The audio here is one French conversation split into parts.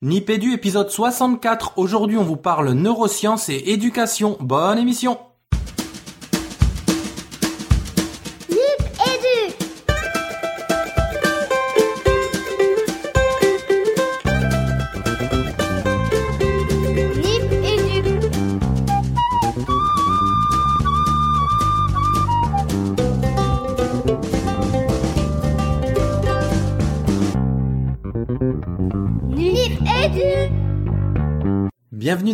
Nipédu épisode 64. Aujourd'hui, on vous parle neurosciences et éducation. Bonne émission.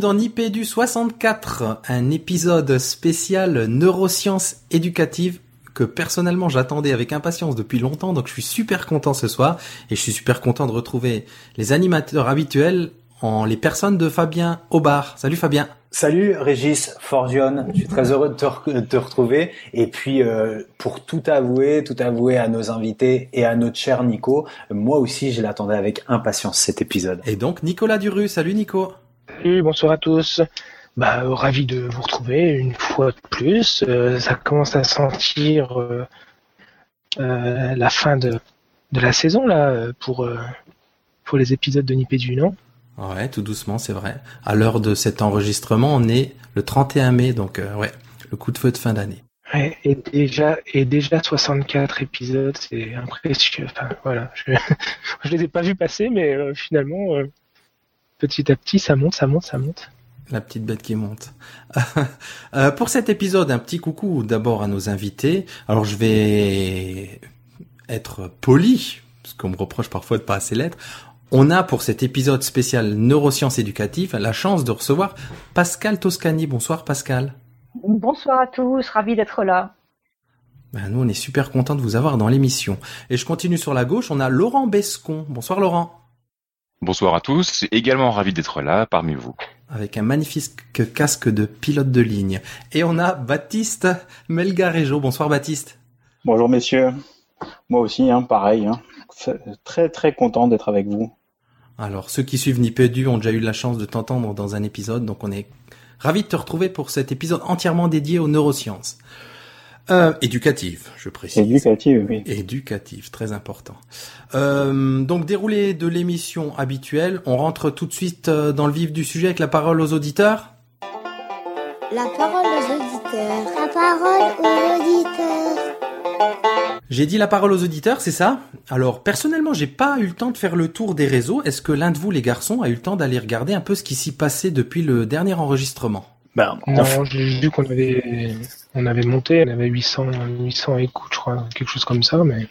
Dans Nipédu 64, un épisode spécial neurosciences éducatives que personnellement j'attendais avec impatience depuis longtemps, donc je suis super content ce soir et je suis super content de retrouver les animateurs habituels en les personnes de Fabien Aubard. Salut Fabien. Salut Régis Forgione, je suis très heureux de te, re- de te retrouver. Et puis euh, pour tout avouer, tout avouer à nos invités et à notre cher Nico, moi aussi je l'attendais avec impatience cet épisode. Et donc Nicolas Duru. Salut Nico. Salut, bonsoir à tous. Bah, euh, ravi de vous retrouver une fois de plus. Euh, ça commence à sentir euh, euh, la fin de, de la saison là pour pour les épisodes de Nipédu, non? Ouais, tout doucement, c'est vrai. À l'heure de cet enregistrement, on est le 31 mai, donc ouais, le coup de feu de fin d'année. Ouais, et déjà et déjà 64 épisodes, c'est impressionnant. Enfin voilà, je je les ai pas vus passer, mais finalement petit à petit ça monte, ça monte, ça monte. La petite bête qui monte. Euh, pour cet épisode, un petit coucou d'abord à nos invités. Alors je vais être poli, parce qu'on me reproche parfois de pas assez l'être. On a pour cet épisode spécial neurosciences éducatives la chance de recevoir Pascal Toscani. Bonsoir Pascal. Bonsoir à tous, ravi d'être là. Ben, nous on est super content de vous avoir dans l'émission. Et je continue sur la gauche, on a Laurent Bescon. Bonsoir Laurent. Bonsoir à tous, également ravi d'être là parmi vous. avec un magnifique casque de pilote de ligne. Et on a Baptiste Melgarejo. Bonsoir Baptiste. Bonjour messieurs. Moi aussi, hein, pareil. Hein. Très très content d'être avec vous. Alors, ceux qui suivent Nipédu ont déjà eu la chance de t'entendre dans un épisode, donc on est ravis de te retrouver pour cet épisode entièrement dédié aux neurosciences. Euh, éducative, je précise. Éducative, oui. Éducative, très important. Euh, donc, déroulé de l'émission habituelle, on rentre tout de suite euh, dans le vif du sujet avec la parole aux auditeurs. La parole aux auditeurs. La parole aux auditeurs. J'ai dit la parole aux auditeurs, c'est ça? Alors, personnellement, j'ai pas eu le temps de faire le tour des réseaux. Est-ce que l'un de vous, les garçons, a eu le temps d'aller regarder un peu ce qui s'y passait depuis le dernier enregistrement? Ben, Non, j'ai vu qu'on avait on avait monté, on avait 800 800 écoutes, je crois, quelque chose comme ça, mais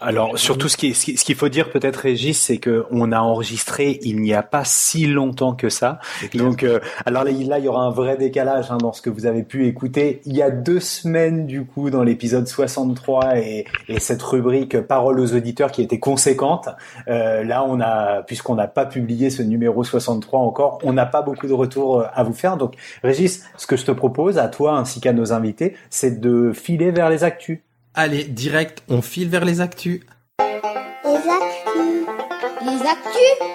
Alors, surtout, ce qui- ce qui- ce qu'il faut dire peut-être, Régis, c'est que on a enregistré il n'y a pas si longtemps que ça. Donc, euh, alors là, il là, il y aura un vrai décalage hein, dans ce que vous avez pu écouter. Il y a deux semaines, du coup, dans l'épisode 63 et, et cette rubrique Parole aux auditeurs qui était conséquente. Euh, là, on a, puisqu'on n'a pas publié ce numéro 63 encore, on n'a pas beaucoup de retours euh, à vous faire. Donc, Régis, ce que je te propose, à toi ainsi qu'à nos invités, c'est de filer vers les actus. Allez, direct, on file vers les actus. Les actus. Les actus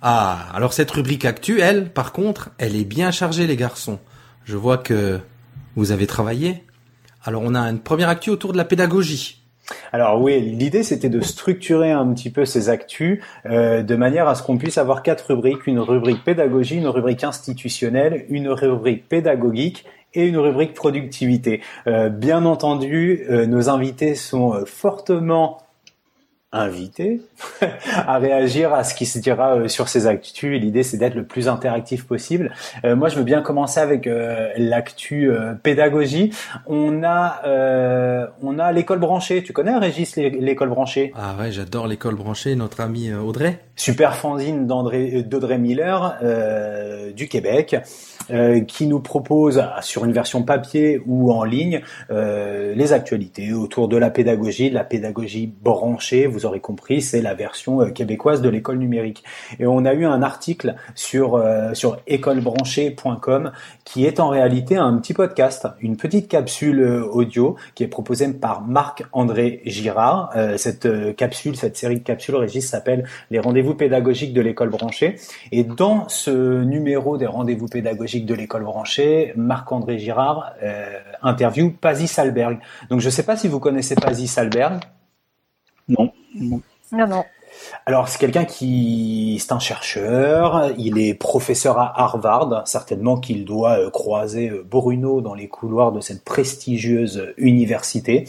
Ah, alors cette rubrique actu, elle, par contre, elle est bien chargée, les garçons. Je vois que vous avez travaillé. Alors, on a une première actu autour de la pédagogie. Alors oui, l'idée c'était de structurer un petit peu ces actus euh, de manière à ce qu'on puisse avoir quatre rubriques, une rubrique pédagogie, une rubrique institutionnelle, une rubrique pédagogique et une rubrique productivité. Euh, bien entendu, euh, nos invités sont euh, fortement invités à réagir à ce qui se dira euh, sur ces actus. L'idée, c'est d'être le plus interactif possible. Euh, moi, je veux bien commencer avec euh, l'actu euh, pédagogie. On a, euh, on a l'école branchée. Tu connais, Régis, l'é- l'école branchée? Ah ouais, j'adore l'école branchée, notre ami Audrey. Super fanzine d'Audrey Miller euh, du Québec. Euh, qui nous propose ah, sur une version papier ou en ligne euh, les actualités autour de la pédagogie, de la pédagogie branchée. Vous aurez compris, c'est la version euh, québécoise de l'école numérique. Et on a eu un article sur sur écolebranchée.com qui est en réalité un petit podcast, une petite capsule audio qui est proposée par Marc-André Girard. Cette capsule, cette série de capsules, Régis, s'appelle Les rendez-vous pédagogiques de l'école branchée. Et dans ce numéro des rendez-vous pédagogiques de l'école branchée, Marc-André Girard euh, interview Pazzi Salberg. Donc je ne sais pas si vous connaissez Pazzi Salberg. Non. non. Non, non. Alors c'est quelqu'un qui c'est un chercheur, il est professeur à Harvard, certainement qu'il doit euh, croiser euh, Bruno dans les couloirs de cette prestigieuse université.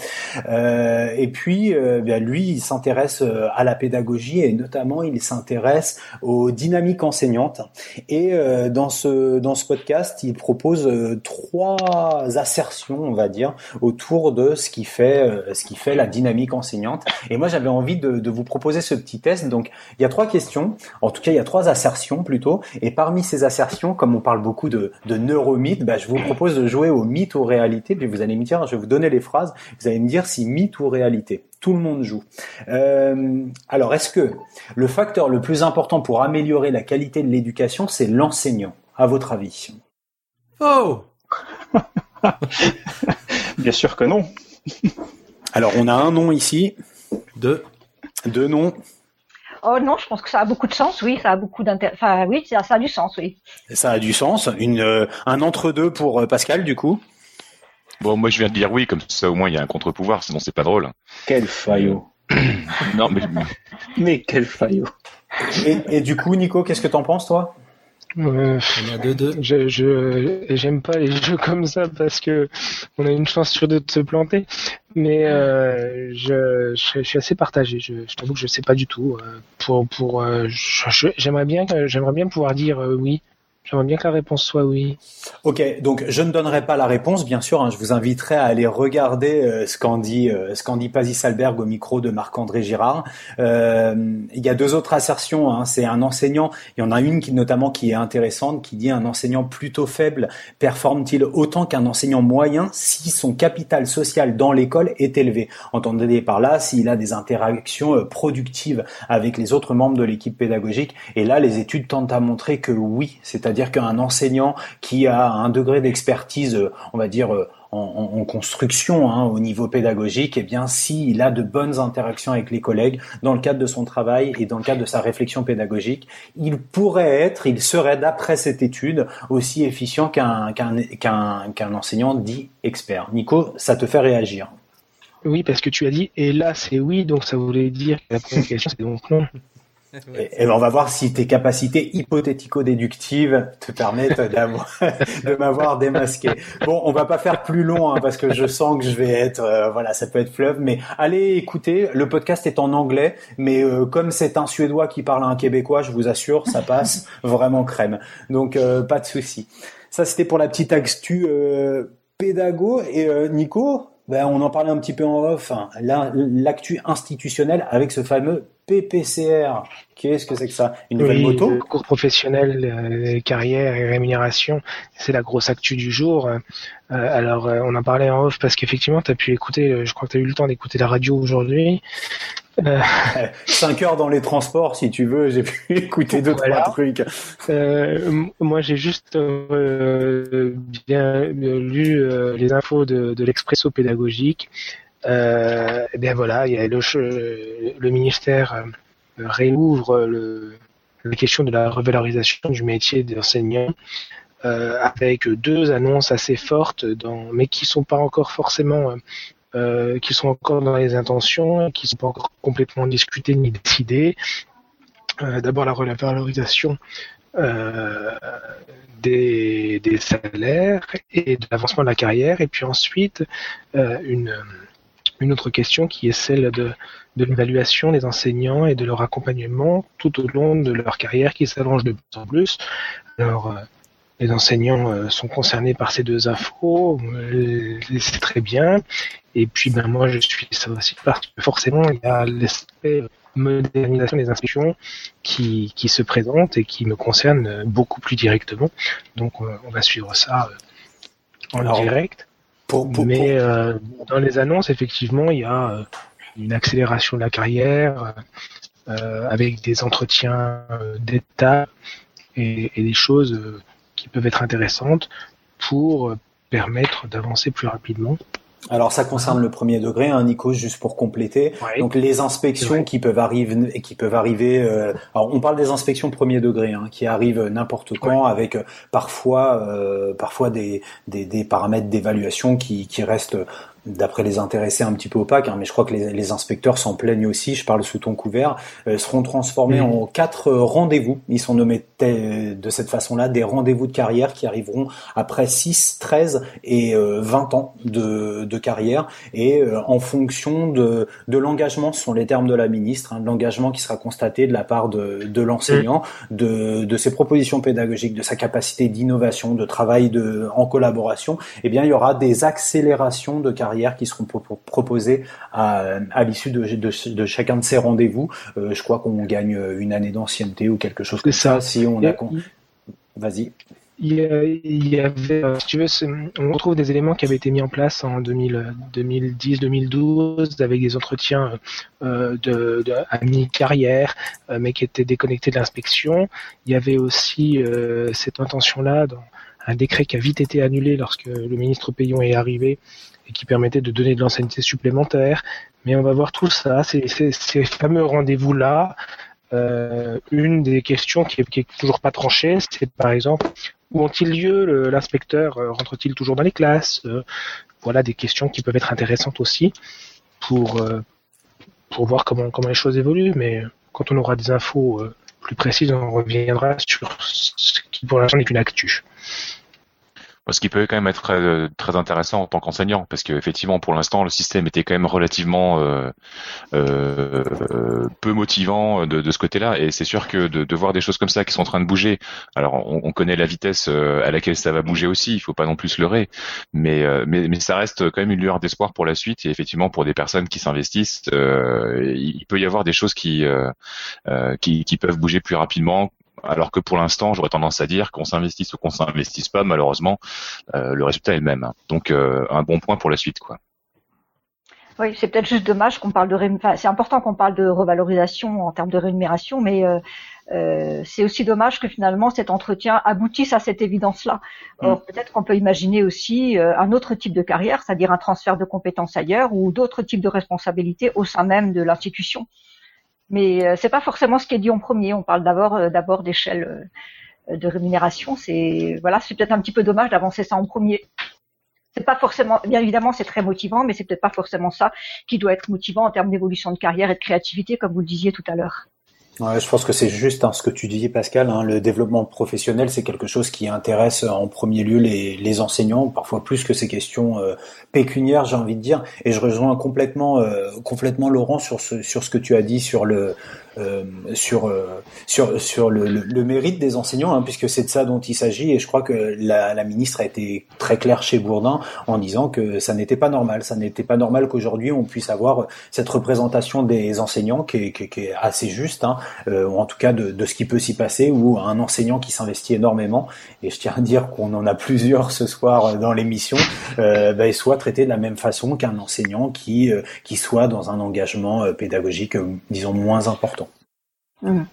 Euh, et puis bien lui, il s'intéresse à la pédagogie et notamment il s'intéresse aux dynamiques enseignantes. Et dans ce dans ce podcast, il propose trois assertions, on va dire, autour de ce qui fait ce qui fait la dynamique enseignante. Et moi j'avais envie de, de vous proposer ce petit test donc, il y a trois questions. En tout cas, il y a trois assertions plutôt. Et parmi ces assertions, comme on parle beaucoup de, de neuromythes, bah, je vous propose de jouer au mythe ou réalité. Puis vous allez me dire, je vais vous donner les phrases. Vous allez me dire si mythe ou réalité. Tout le monde joue. Euh, alors, est-ce que le facteur le plus important pour améliorer la qualité de l'éducation, c'est l'enseignant, à votre avis? Oh Bien sûr que non. Alors, on a un nom ici. Deux. Deux noms. Oh non, je pense que ça a beaucoup de sens, oui, ça a beaucoup d'intérêt. Enfin, oui, ça, a du sens, oui. Ça a du sens. Une, euh, un entre-deux pour euh, Pascal, du coup? Bon, moi je viens de dire oui, comme ça au moins il y a un contre-pouvoir, sinon c'est pas drôle. Quel faillot. non, mais... mais quel faillot. Et, et du coup, Nico, qu'est-ce que t'en penses, toi? Euh, Je, je, j'aime pas les jeux comme ça parce que on a une chance sur deux de se planter. Mais euh, je, je, suis assez partagé. Je, je t'avoue que je sais pas du tout. Euh, pour, pour, euh, j'aimerais bien, j'aimerais bien pouvoir dire oui J'aimerais bien que la réponse soit oui. Ok, donc je ne donnerai pas la réponse, bien sûr. Hein, je vous inviterai à aller regarder euh, ce qu'en dit euh, ce qu'en dit Pazis Salberg au micro de Marc-André Girard. Euh, il y a deux autres assertions. Hein, c'est un enseignant. Il y en a une qui notamment qui est intéressante, qui dit un enseignant plutôt faible performe-t-il autant qu'un enseignant moyen si son capital social dans l'école est élevé? Entendez par là s'il a des interactions euh, productives avec les autres membres de l'équipe pédagogique. Et là, les études tentent à montrer que oui, c'est à c'est-à-dire qu'un enseignant qui a un degré d'expertise, on va dire, en, construction hein, au niveau pédagogique, eh bien, s'il a de bonnes interactions avec les collègues dans le cadre de son travail et dans le cadre de sa réflexion pédagogique, il pourrait être, il serait d'après cette étude aussi efficient qu'un qu'un enseignant dit expert. Nico, ça te fait réagir Oui, parce que tu as dit et là c'est oui, donc ça voulait dire que la première question c'est donc non. Et, ben on va voir si tes capacités hypothético-déductives te permettent de m'avoir démasqué. Bon, on va pas faire plus long hein, parce que je sens que je vais être, euh, voilà, ça peut être fleuve. Mais allez écouter. Le podcast est en anglais, mais euh, comme c'est un Suédois qui parle à un Québécois, je vous assure, ça passe vraiment crème. Donc euh, pas de souci. Ça c'était pour la petite actu pédago. Et Nico, ben, on en parlait un petit peu en off. Hein. L'actu institutionnelle avec ce fameux PPCR. Qu'est-ce que c'est que ça? Une nouvelle moto? le Cours professionnel, euh, carrière et rémunération, c'est la grosse actu du jour. Euh, alors, euh, on en parlait en off parce qu'effectivement, tu as pu écouter, je crois que tu as eu le temps d'écouter la radio aujourd'hui. Euh... 5 heures dans les transports, si tu veux, j'ai pu écouter deux, trois trucs. moi, j'ai juste bien lu les infos de, de l'Expresso pédagogique. Euh, et bien voilà, il y a le, le ministère euh, réouvre le, la question de la revalorisation du métier d'enseignant euh, avec deux annonces assez fortes, dans, mais qui sont pas encore forcément, euh, qui sont encore dans les intentions, qui sont pas encore complètement discutées ni décidées. Euh, D'abord la revalorisation euh, des, salaires et de l'avancement de la carrière, et puis ensuite euh, une autre question qui est celle de, l'évaluation des enseignants et de leur accompagnement tout au long de leur carrière qui s'allonge de plus en plus. Alors, les enseignants euh, sont concernés par ces deux infos, euh, c'est très bien. Et puis, ben moi, je suis ça aussi parce que forcément, il y a l'aspect modernisation des instructions qui, qui se présente et qui me concerne beaucoup plus directement. Donc, on va suivre ça en direct. Mais euh, dans les annonces, effectivement, il y a euh, une accélération de la carrière euh, avec des entretiens d'état et, et, des choses qui peuvent être intéressantes pour permettre d'avancer plus rapidement. Alors ça concerne le premier degré, hein, Nico, juste pour compléter. Donc les inspections qui peuvent arriver qui peuvent arriver. Euh, alors on parle des inspections premier degré, hein, qui arrivent n'importe quand, avec euh, parfois, euh, parfois des, des, des paramètres d'évaluation qui, qui restent d'après les intéressés un petit peu opaques, hein, mais je crois que les, les inspecteurs s'en plaignent aussi, je parle sous ton couvert, euh, seront transformés Mhm. en quatre euh, rendez-vous. Ils sont nommés te- de cette façon-là, des rendez-vous de carrière qui arriveront après 6, 13 et euh, 20 ans de, de carrière, et euh, en fonction de, de l'engagement, ce sont les termes de la ministre, hein, de l'engagement qui sera constaté de la part de, de l'enseignant, de, de ses propositions pédagogiques, de sa capacité d'innovation, de travail de, en collaboration, eh bien, il y aura des accélérations de carrière qui seront pro- proposées à, à l'issue de, de, de chacun de ces rendez-vous. Euh, je crois qu'on gagne une année d'ancienneté ou quelque chose comme ça. ça. Si on a, vas-y. Il y, a- il y avait, si tu veux, c'est- on retrouve des éléments qui avaient été mis en place en 2010-2012 avec des entretiens euh, de, de à mi-carrière, euh, mais qui étaient déconnectés de l'inspection. Il y avait aussi euh, cette intention-là dans un décret qui a vite été annulé lorsque le ministre Payon est arrivé et qui permettait de donner de l'ancienneté supplémentaire. Mais on va voir tout ça, ces, fameux rendez-vous-là. Euh, une des questions qui est, qui est toujours pas tranchée, c'est par exemple où ont-ils lieu L'inspecteur euh, rentre-t-il toujours dans les classes Euh, Voilà des questions qui peuvent être intéressantes aussi pour pour voir comment comment les choses évoluent. Mais quand on aura des infos plus précises, on reviendra sur ce qui pour l'instant n'est qu'une actu. Ce qui peut quand même être très, très intéressant en tant qu'enseignant, parce que effectivement, pour l'instant, le système était quand même relativement euh, euh, peu motivant de, de ce côté-là, et c'est sûr que de, de voir des choses comme ça qui sont en train de bouger. Alors, on, on connaît la vitesse euh, à laquelle ça va bouger aussi, il faut pas non plus se leurrer, mais euh, mais, mais ça reste quand même une lueur d'espoir pour la suite, et effectivement, pour des personnes qui s'investissent, euh, il peut y avoir des choses qui, euh, euh, qui qui peuvent bouger plus rapidement alors que pour l'instant, j'aurais tendance à dire qu'on s'investisse ou qu'on s'investisse pas, malheureusement, euh, le résultat est le même. Donc, euh, un bon point pour la suite, quoi. Oui, c'est peut-être juste dommage qu'on parle de ré... enfin, c'est important qu'on parle de revalorisation en termes de rémunération, mais euh, euh, c'est aussi dommage que finalement cet entretien aboutisse à cette évidence-là. Or, peut-être qu'on peut imaginer aussi euh, un autre type de carrière, c'est-à-dire un transfert de compétences ailleurs ou d'autres types de responsabilités au sein même de l'institution. Mais euh, c'est pas forcément ce qui est dit en premier. On parle d'abord euh, d'abord d'échelle euh, de rémunération. C'est voilà, c'est peut-être un petit peu dommage d'avancer ça en premier c'est pas forcément, bien évidemment, c'est très motivant, mais c'est peut-être pas forcément ça qui doit être motivant en termes d'évolution de carrière et de créativité, comme vous le disiez tout à l'heure. Je pense que c'est juste hein, ce que tu dis, Pascal. Hein, le développement professionnel, c'est quelque chose qui intéresse en premier lieu les, les enseignants, parfois plus que ces questions euh, pécuniaires, j'ai envie de dire. Et je rejoins complètement, euh, complètement Laurent sur ce, sur ce que tu as dit sur le, euh, sur, euh, sur, sur le, le, le, mérite des enseignants, hein, puisque c'est de ça dont il s'agit. Et je crois que la, la ministre a été très claire chez Bourdin en disant que ça n'était pas normal. Ça n'était pas normal qu'aujourd'hui on puisse avoir cette représentation des enseignants qui est, qui, qui est assez juste. Hein, euh, en tout cas de, de ce qui peut s'y passer, ou un enseignant qui s'investit énormément, et je tiens à dire qu'on en a plusieurs ce soir dans l'émission, euh, bah, soit traité de la même façon qu'un enseignant qui, euh, qui soit dans un engagement euh, pédagogique, disons, moins important. Mmh.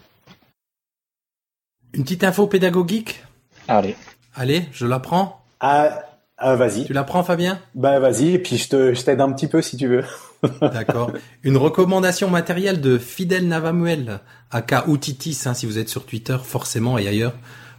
Une petite info pédagogique Allez. Allez, je la prends. Ah, ah vas-y. Tu la prends, Fabien? Bah vas-y, et puis je te, je t'aide un petit peu si tu veux. D'accord. Une recommandation matérielle de Fidel Navamuel, aka Outitis, hein, si vous êtes sur Twitter, forcément, et ailleurs.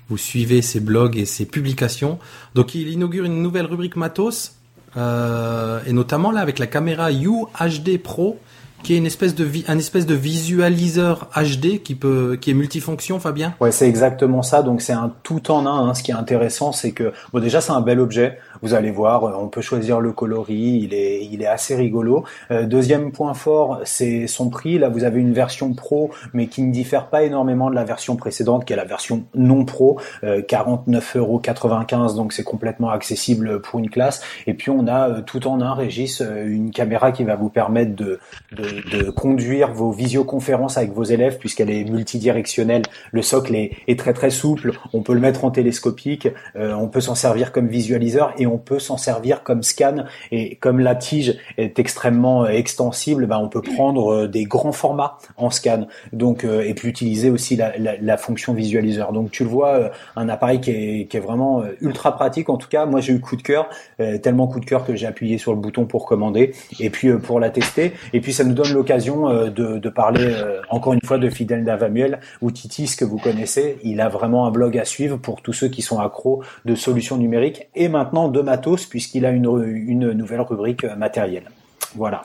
Vous suivez ses blogs et ses publications. Donc, il inaugure une nouvelle rubrique matos, euh, et notamment là avec la caméra UHD Pro, qui est une espèce de un espèce de visualiseur HD qui peut qui est multifonction Fabien? Ouais, c'est exactement ça. Donc c'est un tout en un. Hein. Ce qui est intéressant, c'est que bon déjà c'est un bel objet. Vous allez voir, on peut choisir le coloris. Il est il est assez rigolo. Euh, deuxième point fort, c'est son prix. Là, vous avez une version pro, mais qui ne diffère pas énormément de la version précédente, qui est la version non pro, euh, 49,95 Donc c'est complètement accessible pour une classe. Et puis on a euh, tout en un, Régis, euh, une caméra qui va vous permettre de, de de conduire vos visioconférences avec vos élèves puisqu'elle est multidirectionnelle. Le socle est, est, très très souple. On peut le mettre en télescopique. Euh, on peut s'en servir comme visualiseur et on peut s'en servir comme scan. Et comme la tige est extrêmement extensible, ben on peut prendre des grands formats en scan. Donc euh, et puis utiliser aussi la, la, la, fonction visualiseur. Donc tu le vois, un appareil qui est, qui est vraiment ultra pratique. En tout cas, moi j'ai eu coup de cœur, euh, tellement coup de cœur que j'ai appuyé sur le bouton pour commander et puis euh, pour la tester. Et puis ça nous donne l'occasion euh, de, parler euh, encore une fois de Fidel Davamuel ou Titis que vous connaissez. Il a vraiment un blog à suivre pour tous ceux qui sont accros de solutions numériques et maintenant de matos puisqu'il a une, une nouvelle rubrique matérielle. Voilà.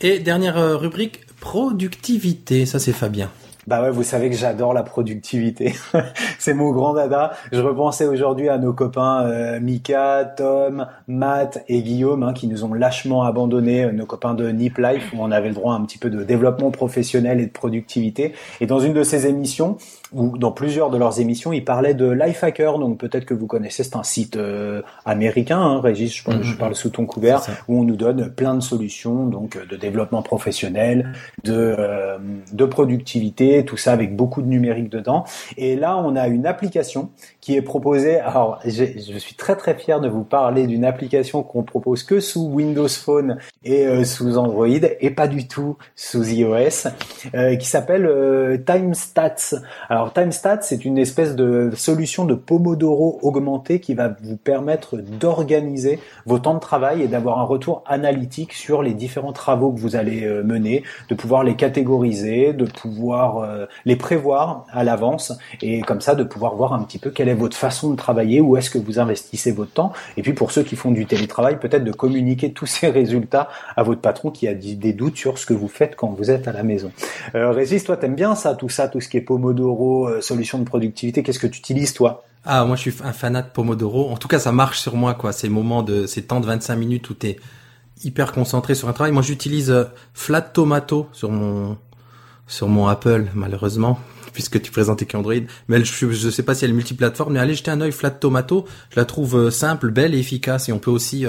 Et dernière rubrique, productivité. Ça, c'est Fabien. Bah ouais, vous savez que j'adore la productivité. c'est mon grand dada. Je repensais aujourd'hui à nos copains euh, Mika, Tom, Matt et Guillaume hein, qui nous ont lâchement abandonné, euh, nos copains de Nip Life où on avait le droit à un petit peu de développement professionnel et de productivité. Et dans une de ces émissions, ou dans plusieurs de leurs émissions, ils parlaient de Lifehacker, donc peut-être que vous connaissez, c'est un site euh, américain, hein, Régis, je, je, parle sous ton couvert, où on nous donne plein de solutions, donc de développement professionnel, de, de productivité, tout ça avec beaucoup de numérique dedans. Et là, on a une application qui est proposée. Alors, je suis très très fier de vous parler d'une application qu'on propose que sous Windows Phone et euh, sous Android et pas du tout sous iOS, euh, qui s'appelle euh, TimeStats. Alors, TimeStats, c'est une espèce de solution de Pomodoro augmenté qui va vous permettre d'organiser vos temps de travail et d'avoir un retour analytique sur les différents travaux que vous allez mener, de pouvoir les catégoriser, de pouvoir euh, les prévoir à l'avance et comme ça de pouvoir voir un petit peu quelle est votre façon de travailler, où est-ce que vous investissez votre temps. Et puis pour ceux qui font du télétravail, peut-être de communiquer tous ces résultats à votre patron qui a des doutes sur ce que vous faites quand vous êtes à la maison. Euh, Régis, toi, t'aimes bien ça, tout ça, tout ce qui est Pomodoro, euh, solution de productivité. Qu'est-ce que tu utilises toi? Ah, moi, je suis un fanat de Pomodoro. En tout cas, ça marche sur moi, quoi. Ces moments de, ces temps de 25 minutes où t'es hyper concentré sur un travail. Moi, j'utilise euh, Flat Tomato sur mon sur mon Apple, malheureusement, puisque tu présentais qu'Android. Mais je, je sais pas si elle est multiplateforme, mais allez jeter un œil Flat Tomato. Je la trouve euh, simple, belle et efficace. Et on peut aussi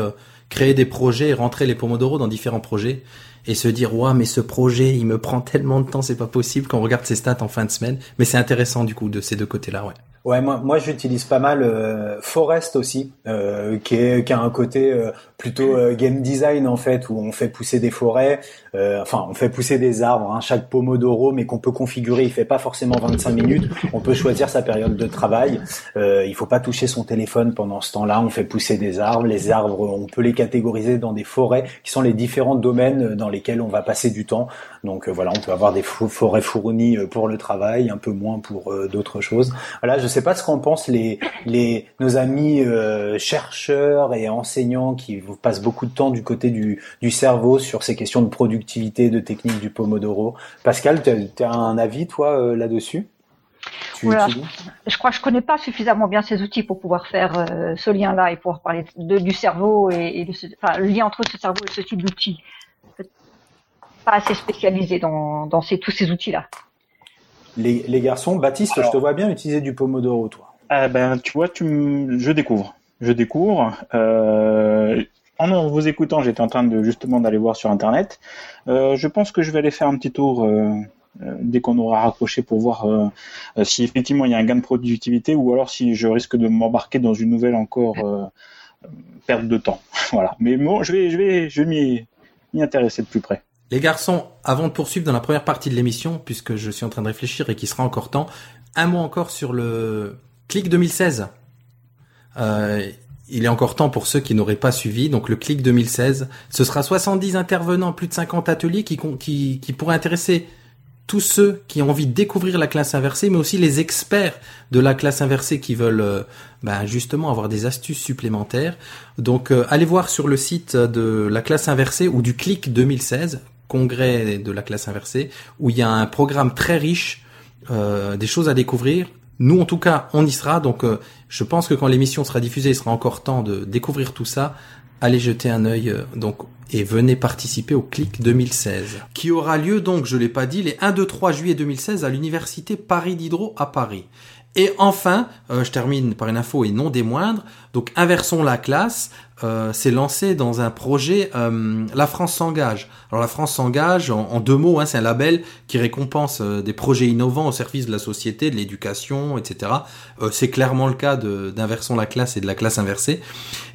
créer des projets et rentrer les Pomodoro dans différents projets et se dire, ouais, mais ce projet, il me prend tellement de temps, c'est pas possible quand on regarde ses stats en fin de semaine. Mais c'est intéressant, du coup, de ces deux côtés-là, ouais. Ouais, moi, moi j'utilise pas mal euh, Forest aussi, euh, qui, est, qui a un côté euh, plutôt euh, game design en fait, où on fait pousser des forêts, enfin on fait pousser des arbres, hein, chaque pomodoro, mais qu'on peut configurer. Il fait pas forcément 25 minutes. On peut choisir sa période de travail. il faut pas toucher son téléphone pendant ce temps-là. On fait pousser des arbres. Les arbres, on peut les catégoriser dans des forêts, qui sont les différents domaines dans lesquels on va passer du temps. Donc voilà, on peut avoir des forêts fournies pour le travail, un peu moins pour d'autres choses. Voilà, sais pas ce qu'en pensent les, les, nos amis euh, chercheurs et enseignants qui vous passent beaucoup de temps du côté du, du cerveau sur ces questions de productivité, de technique du Pomodoro. Pascal, tu as, un avis, toi, euh, là-dessus? Je crois que je connais pas suffisamment bien ces outils pour pouvoir faire euh, ce lien-là et pouvoir parler de, du cerveau et, enfin, le lien entre ce cerveau et ce type d'outils. Pas assez spécialisé dans, dans ces, tous ces outils-là les, garçons, Baptiste, je te vois bien utiliser du Pomodoro, toi. Ah ben, tu vois, tu je découvre. Je découvre. Euh, en vous écoutant, j'étais en train de justement d'aller voir sur Internet. Euh, je pense que je vais aller faire un petit tour euh, dès qu'on aura raccroché pour voir si effectivement il y a un gain de productivité ou alors si je risque de m'embarquer dans une nouvelle encore perte de temps. voilà. Mais bon, je vais, je vais, je vais m'y intéresser de plus près. Les garçons, avant de poursuivre dans la première partie de l'émission, puisque je suis en train de réfléchir et qu'il sera encore temps, un mot encore sur le Clic 2016. Euh, il est encore temps pour ceux qui n'auraient pas suivi. Donc le Clic 2016, ce sera 70 intervenants, plus de 50 ateliers qui, pourraient intéresser tous ceux qui ont envie de découvrir la classe inversée, mais aussi les experts de la classe inversée qui veulent euh, ben, justement avoir des astuces supplémentaires. Donc euh, allez voir sur le site de la classe inversée ou du Clic 2016, congrès de la classe inversée, où il y a un programme très riche, euh, des choses à découvrir. Nous, en tout cas, on y sera. Donc, je pense que quand l'émission sera diffusée, il sera encore temps de découvrir tout ça. Allez jeter un œil. donc, et venez participer au CLIC 2016, qui aura lieu donc, je l'ai pas dit, les 1, 2, 3 juillet 2016 à l'université Paris Diderot à Paris. Et enfin, euh, je termine par une info et non des moindres. Donc, inversons la classe. Euh, s'est lancé dans un projet. Euh, la France s'engage. Alors, la France s'engage en, deux mots. Hein, c'est un label qui récompense des projets innovants au service de la société, de l'éducation, etc. c'est clairement le cas d'inversons la classe et de la classe inversée.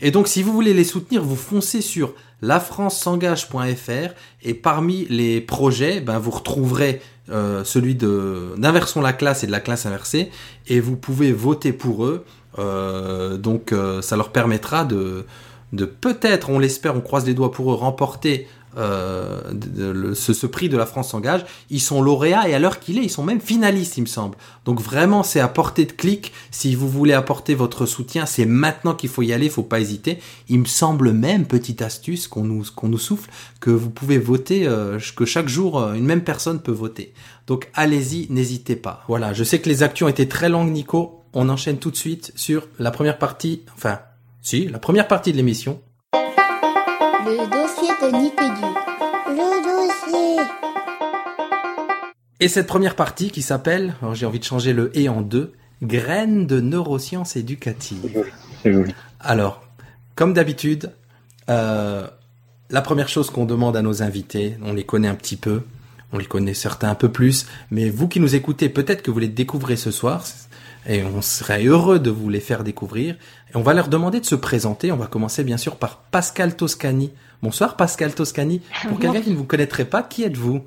Et donc, si vous voulez les soutenir, vous foncez sur lafrancesengage.fr et parmi les projets, ben, vous retrouverez euh, celui de d'inversons la classe et de la classe inversée et vous pouvez voter pour eux. Euh, donc euh, ça leur permettra de, de peut-être, on l'espère, on croise les doigts pour eux, remporter euh, ce, prix de la France s'engage. Ils sont lauréats et à l'heure qu'il est, ils sont même finalistes, il me semble. Donc vraiment, c'est à portée de clic. Si vous voulez apporter votre soutien, c'est maintenant qu'il faut y aller, faut pas hésiter. Il me semble même, petite astuce qu'on nous, nous souffle, que vous pouvez voter, euh, que chaque jour, euh, une même personne peut voter. Donc allez-y, n'hésitez pas. Voilà, je sais que les actions étaient très longues, Nico. On enchaîne tout de suite sur la première partie, enfin, si, la première partie de l'émission. Nipédu. Le dossier. Et cette première partie qui s'appelle, alors j'ai envie de changer le et en deux, graines de neurosciences éducatives. C'est joli. Alors, comme d'habitude, euh, la première chose qu'on demande à nos invités, on les connaît un petit peu, on les connaît certains un peu plus, mais vous qui nous écoutez, peut-être que vous les découvrez ce soir, et on serait heureux de vous les faire découvrir. Et on va leur demander de se présenter. On va commencer bien sûr par Pascal Toscani. Bonsoir Pascal Toscani. Pour quelqu'un qui ne vous connaîtrait pas, qui êtes-vous?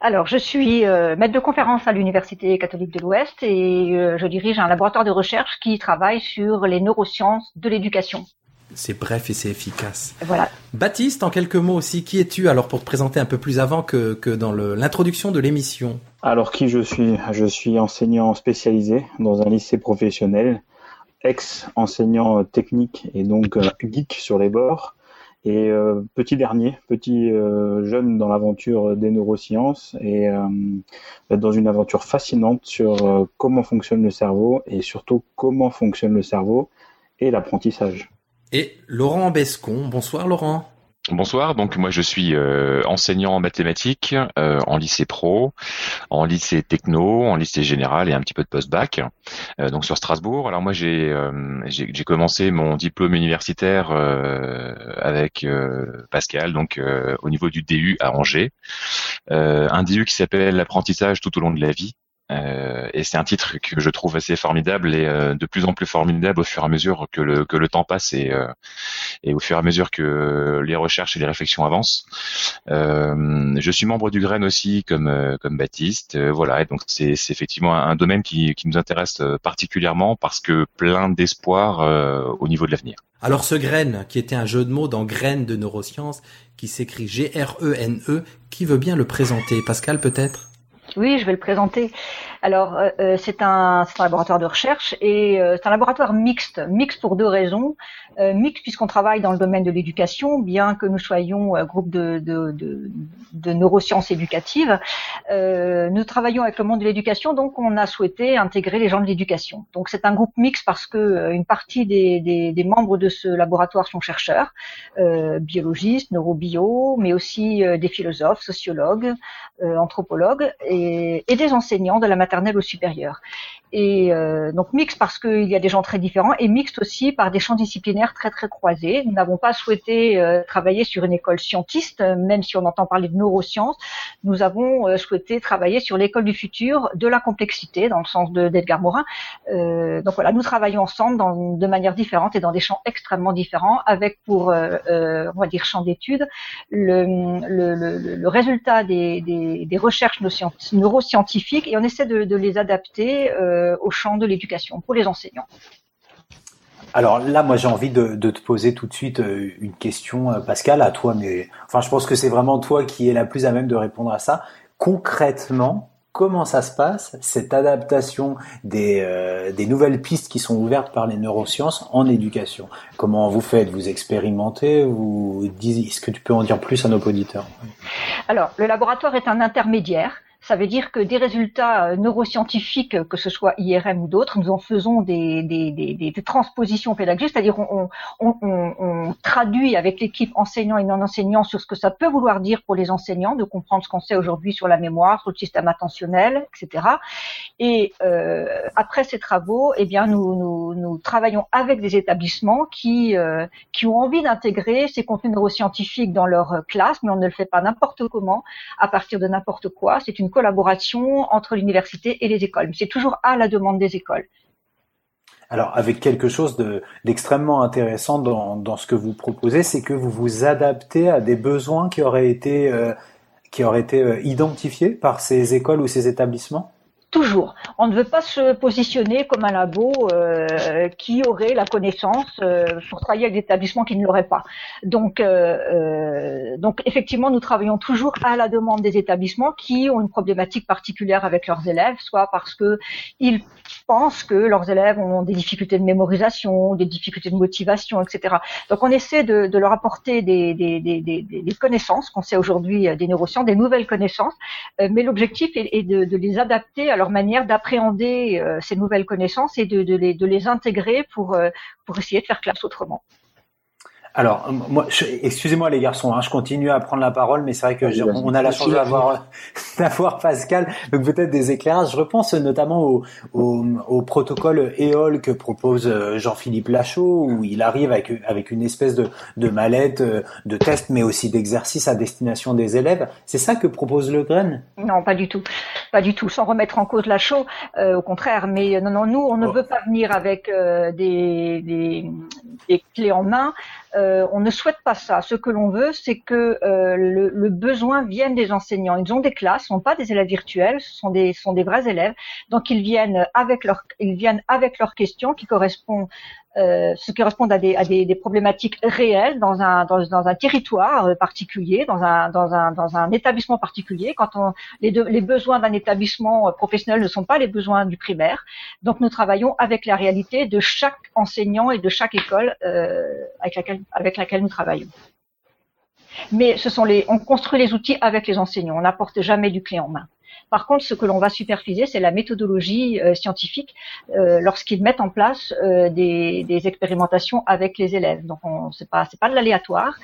Alors, je suis euh, maître de conférence à l'Université catholique de l'Ouest et euh, je dirige un laboratoire de recherche qui travaille sur les neurosciences de l'éducation. C'est bref et c'est efficace. Voilà. Baptiste, en quelques mots aussi, qui es-tu? Alors pour te présenter un peu plus avant que, que dans l'introduction de l'émission Alors qui je suis? Je suis enseignant spécialisé dans un lycée professionnel, ex-enseignant technique et donc euh, geek sur les bords. Et euh, petit dernier, petit euh, jeune dans l'aventure des neurosciences et euh, dans une aventure fascinante sur euh, comment fonctionne le cerveau et surtout comment fonctionne le cerveau et l'apprentissage. Et Laurent Bescon. Bonsoir Laurent. Bonsoir, donc moi je suis euh, enseignant en mathématiques, euh, en lycée pro, en lycée techno, en lycée général et un petit peu de post-bac, euh, donc sur Strasbourg. Alors moi j'ai j'ai commencé mon diplôme universitaire avec Pascal, donc au niveau du DU à Angers, un DU qui s'appelle l'apprentissage tout au long de la vie. Euh, et c'est un titre que je trouve assez formidable et euh, de plus en plus formidable au fur et à mesure que le temps passe et euh, et au fur et à mesure que les recherches et les réflexions avancent. Je suis membre du Grain aussi, comme Baptiste. Voilà, et donc c'est effectivement un, domaine qui nous intéresse particulièrement parce que plein d'espoir au niveau de l'avenir. Alors ce graine, qui était un jeu de mots dans graine de neurosciences, qui s'écrit G-R-E-N-E, E, qui veut bien le présenter? Pascal peut-être? Oui, je vais le présenter. Alors, euh, euh, c'est un, un laboratoire de recherche et euh, c'est un laboratoire mixte. Mixte pour deux raisons. Euh, mixte puisqu'on travaille dans le domaine de l'éducation, bien que nous soyons euh, groupe de, de, de, de neurosciences éducatives. Euh, nous travaillons avec le monde de l'éducation, donc on a souhaité intégrer les gens de l'éducation. Donc c'est un groupe mixte parce que une partie des, des, des membres de ce laboratoire sont chercheurs, biologistes, neurobio, mais aussi des philosophes, sociologues, anthropologues et, et des enseignants de la maternelle au supérieur. Et euh, donc mixte parce qu'il y a des gens très différents et mixte aussi par des champs disciplinaires très très croisés. Nous n'avons pas souhaité euh, travailler sur une école scientiste, même si on entend parler de neurosciences. Nous avons euh, souhaité travailler sur l'école du futur de la complexité, dans le sens de d'Edgar Morin. Euh, donc voilà, nous travaillons ensemble dans, de manière différente et dans des champs extrêmement différents, avec pour euh, euh, on va dire champ d'études le, le, le, le résultat des, des, des recherches neuroscien- neuroscientifiques et on essaie de, de les adapter euh, au champ de l'éducation pour les enseignants. Alors là, moi, j'ai envie de, de te poser tout de suite euh, une question, euh, Pascal, à toi, mais enfin, je pense que c'est vraiment toi qui es la plus à même de répondre à ça. Concrètement, comment ça se passe cette adaptation des, euh, des nouvelles pistes qui sont ouvertes par les neurosciences en éducation? Comment vous faites? Vous expérimentez? Vous Est-ce que tu peux en dire plus à nos auditeurs? Alors, le laboratoire est un intermédiaire. Ça veut dire que des résultats euh, neuroscientifiques, que ce soit IRM ou d'autres, nous en faisons des, des, des, des- transpositions pédagogiques, c'est-à-dire on, on, on, on traduit avec l'équipe enseignant et non enseignant sur ce que ça peut vouloir dire pour les enseignants, de comprendre ce qu'on sait aujourd'hui sur la mémoire, sur le système attentionnel, etc. Et euh, après ces travaux, eh bien, nous, nous, nous travaillons avec des établissements qui, euh, qui ont envie d'intégrer ces contenus neuroscientifiques dans leur classe, mais on ne le fait pas n'importe comment, à partir de n'importe quoi. C'est une collaboration entre l'université et les écoles. C'est toujours à la demande des écoles. Alors, avec quelque chose de- d'extrêmement intéressant dans, dans ce que vous proposez, c'est que vous vous adaptez à des besoins qui auraient été, euh, qui auraient été euh, identifiés par ces écoles ou ces établissements? Toujours. On ne veut pas se positionner comme un labo euh, qui aurait la connaissance euh, pour travailler avec des établissements qui ne l'auraient pas. Donc, euh, euh, donc effectivement, nous travaillons toujours à la demande des établissements qui ont une problématique particulière avec leurs élèves, soit parce que ils pensent que leurs élèves ont des difficultés de mémorisation, des difficultés de motivation, etc. Donc, on essaie de, leur apporter des, connaissances qu'on sait aujourd'hui des neurosciences, des nouvelles connaissances, mais l'objectif est, est de, les adapter à leur manière d'appréhender euh, ces nouvelles connaissances et de, les, intégrer pour, euh, pour essayer de faire classe autrement. Alors, moi, excusez-moi les garçons, hein, je continue à prendre la parole, mais c'est vrai que on a la chance d'avoir d'avoir Pascal, donc peut-être des éclairages. Je repense notamment au, au, au protocole EOL que propose euh, Jean-Philippe Lachaud, où il arrive avec avec une espèce de, de mallette euh, de tests, mais aussi d'exercices à destination des élèves. C'est ça que propose Le Grain? Non, pas du tout, pas du tout. Sans remettre en cause Lachaud, euh, au contraire. Mais non, non, nous, on ne veut pas venir avec euh, des, des, des clés en main. Euh, on ne souhaite pas ça. Ce que l'on veut, c'est que euh, le, besoin vienne des enseignants. Ils ont des classes, ce sont pas des élèves virtuels, ce sont des, sont des vrais élèves. Donc ils viennent avec ils viennent avec leurs questions qui correspondent euh, ce qui correspond à des, à des, des problématiques réelles dans un, dans, un territoire euh, particulier, dans un, dans un, dans un établissement particulier. Quand on, les, deux, les besoins d'un établissement euh, professionnel ne sont pas les besoins du primaire, donc nous travaillons avec la réalité de chaque enseignant et de chaque école euh, avec, laquelle, avec laquelle nous travaillons. Mais ce sont les, on construit les outils avec les enseignants. On n'apporte jamais du clé en main. Par contre, ce que l'on va superviser, c'est la méthodologie euh, scientifique euh, lorsqu'ils mettent en place euh, des, des, expérimentations avec les élèves. Donc, c'est pas c'est pas de l'aléatoire,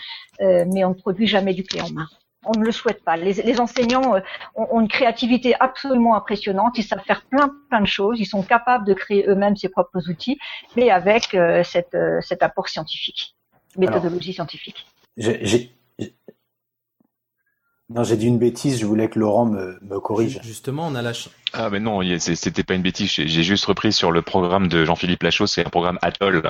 mais on ne produit jamais du clé en main. On ne le souhaite pas. Les, les enseignants ont, ont, une créativité absolument impressionnante. Ils savent faire plein plein de choses. Ils sont capables de créer eux-mêmes ses propres outils, mais avec cette, cet apport scientifique, méthodologie Alors, scientifique. J'ai non, j'ai dit une bêtise, je voulais que Laurent me, me corrige. Justement, on a la chance. Ah mais non, c'était pas une bêtise. J'ai juste repris sur le programme de Jean-Philippe Lachaud, c'est un programme Atoll,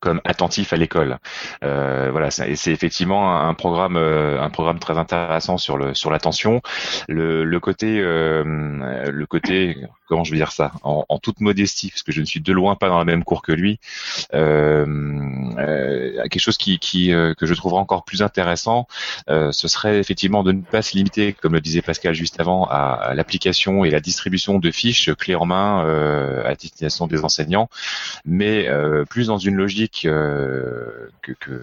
comme attentif à l'école. Euh, voilà, c'est effectivement un programme, euh, un programme très intéressant sur le sur l'attention. Le, le côté, euh, le côté, comment je veux dire ça, en, toute modestie, parce que je ne suis de loin pas dans la même cour que lui. Euh, euh quelque chose qui, qui que je trouverais encore plus intéressant, ce serait effectivement de ne pas se limiter, comme le disait Pascal juste avant, à, à l'application et la distribution distribution de fiches clés en main euh, à destination des enseignants, mais euh, plus dans une logique euh, que,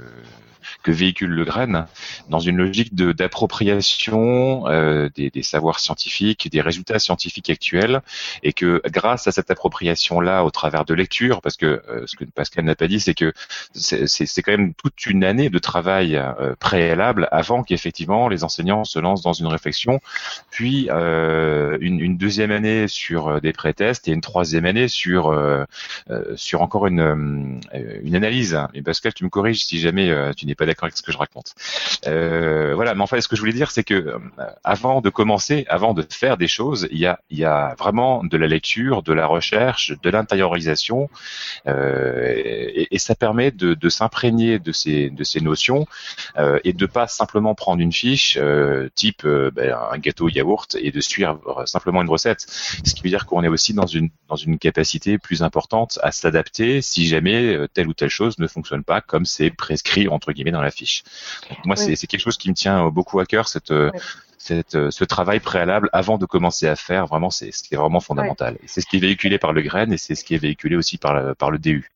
véhicule le grain, dans une logique d'appropriation euh, des, des, savoirs scientifiques, des résultats scientifiques actuels, et que grâce à cette appropriation-là, au travers de lecture, parce que ce que Pascal n'a pas dit, c'est que c'est quand même toute une année de travail préalable avant qu'effectivement les enseignants se lancent dans une réflexion, puis une, deuxième année sur euh, des pré-tests et une troisième année sur euh, sur encore une une analyse. Et Pascal, tu me corriges si jamais tu n'es pas d'accord avec ce que je raconte. Euh, voilà, mais enfin, ce que je voulais dire, c'est que euh, avant de commencer, avant de faire des choses, il y a, il y a vraiment de la lecture, de la recherche, de l'intériorisation, euh, et, ça permet de, s'imprégner de ces, de ces notions euh, et de pas simplement prendre une fiche euh, type euh, ben, un gâteau yaourt et de suivre simplement une recette. Ce qui veut dire qu'on est aussi dans une, dans une capacité plus importante à s'adapter si jamais telle ou telle chose ne fonctionne pas comme c'est prescrit entre guillemets dans la fiche. Donc, moi, oui. c'est quelque chose qui me tient beaucoup à cœur, cette, oui. cette, ce travail préalable avant de commencer à faire. Vraiment, c'est vraiment fondamental. C'est ce qui est véhiculé par le grain et c'est ce qui est véhiculé aussi par, par le DU.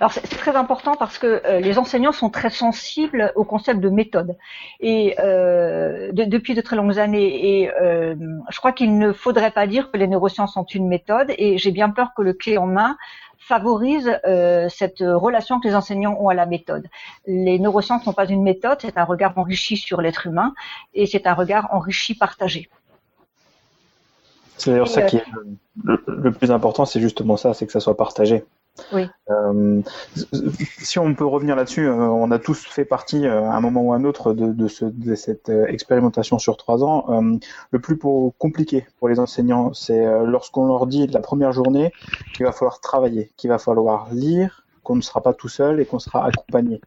Alors c'est très important parce que euh, les enseignants sont très sensibles au concept de méthode et euh, de, depuis de très longues années et euh, je crois qu'il ne faudrait pas dire que les neurosciences sont une méthode et j'ai bien peur que le clé en main favorise euh, cette relation que les enseignants ont à la méthode. Les neurosciences sont pas une méthode, c'est un regard enrichi sur l'être humain et c'est un regard enrichi partagé. C'est d'ailleurs ça qui est le, le, plus important, c'est justement ça, c'est que ça soit partagé. Oui. Euh, si on peut revenir là-dessus, euh, on a tous fait partie euh, à un moment ou à un autre de, de, ce, de cette expérimentation sur trois ans. Le plus pour, compliqué pour les enseignants, c'est lorsqu'on leur dit la première journée qu'il va falloir travailler, qu'il va falloir lire, qu'on ne sera pas tout seul et qu'on sera accompagné.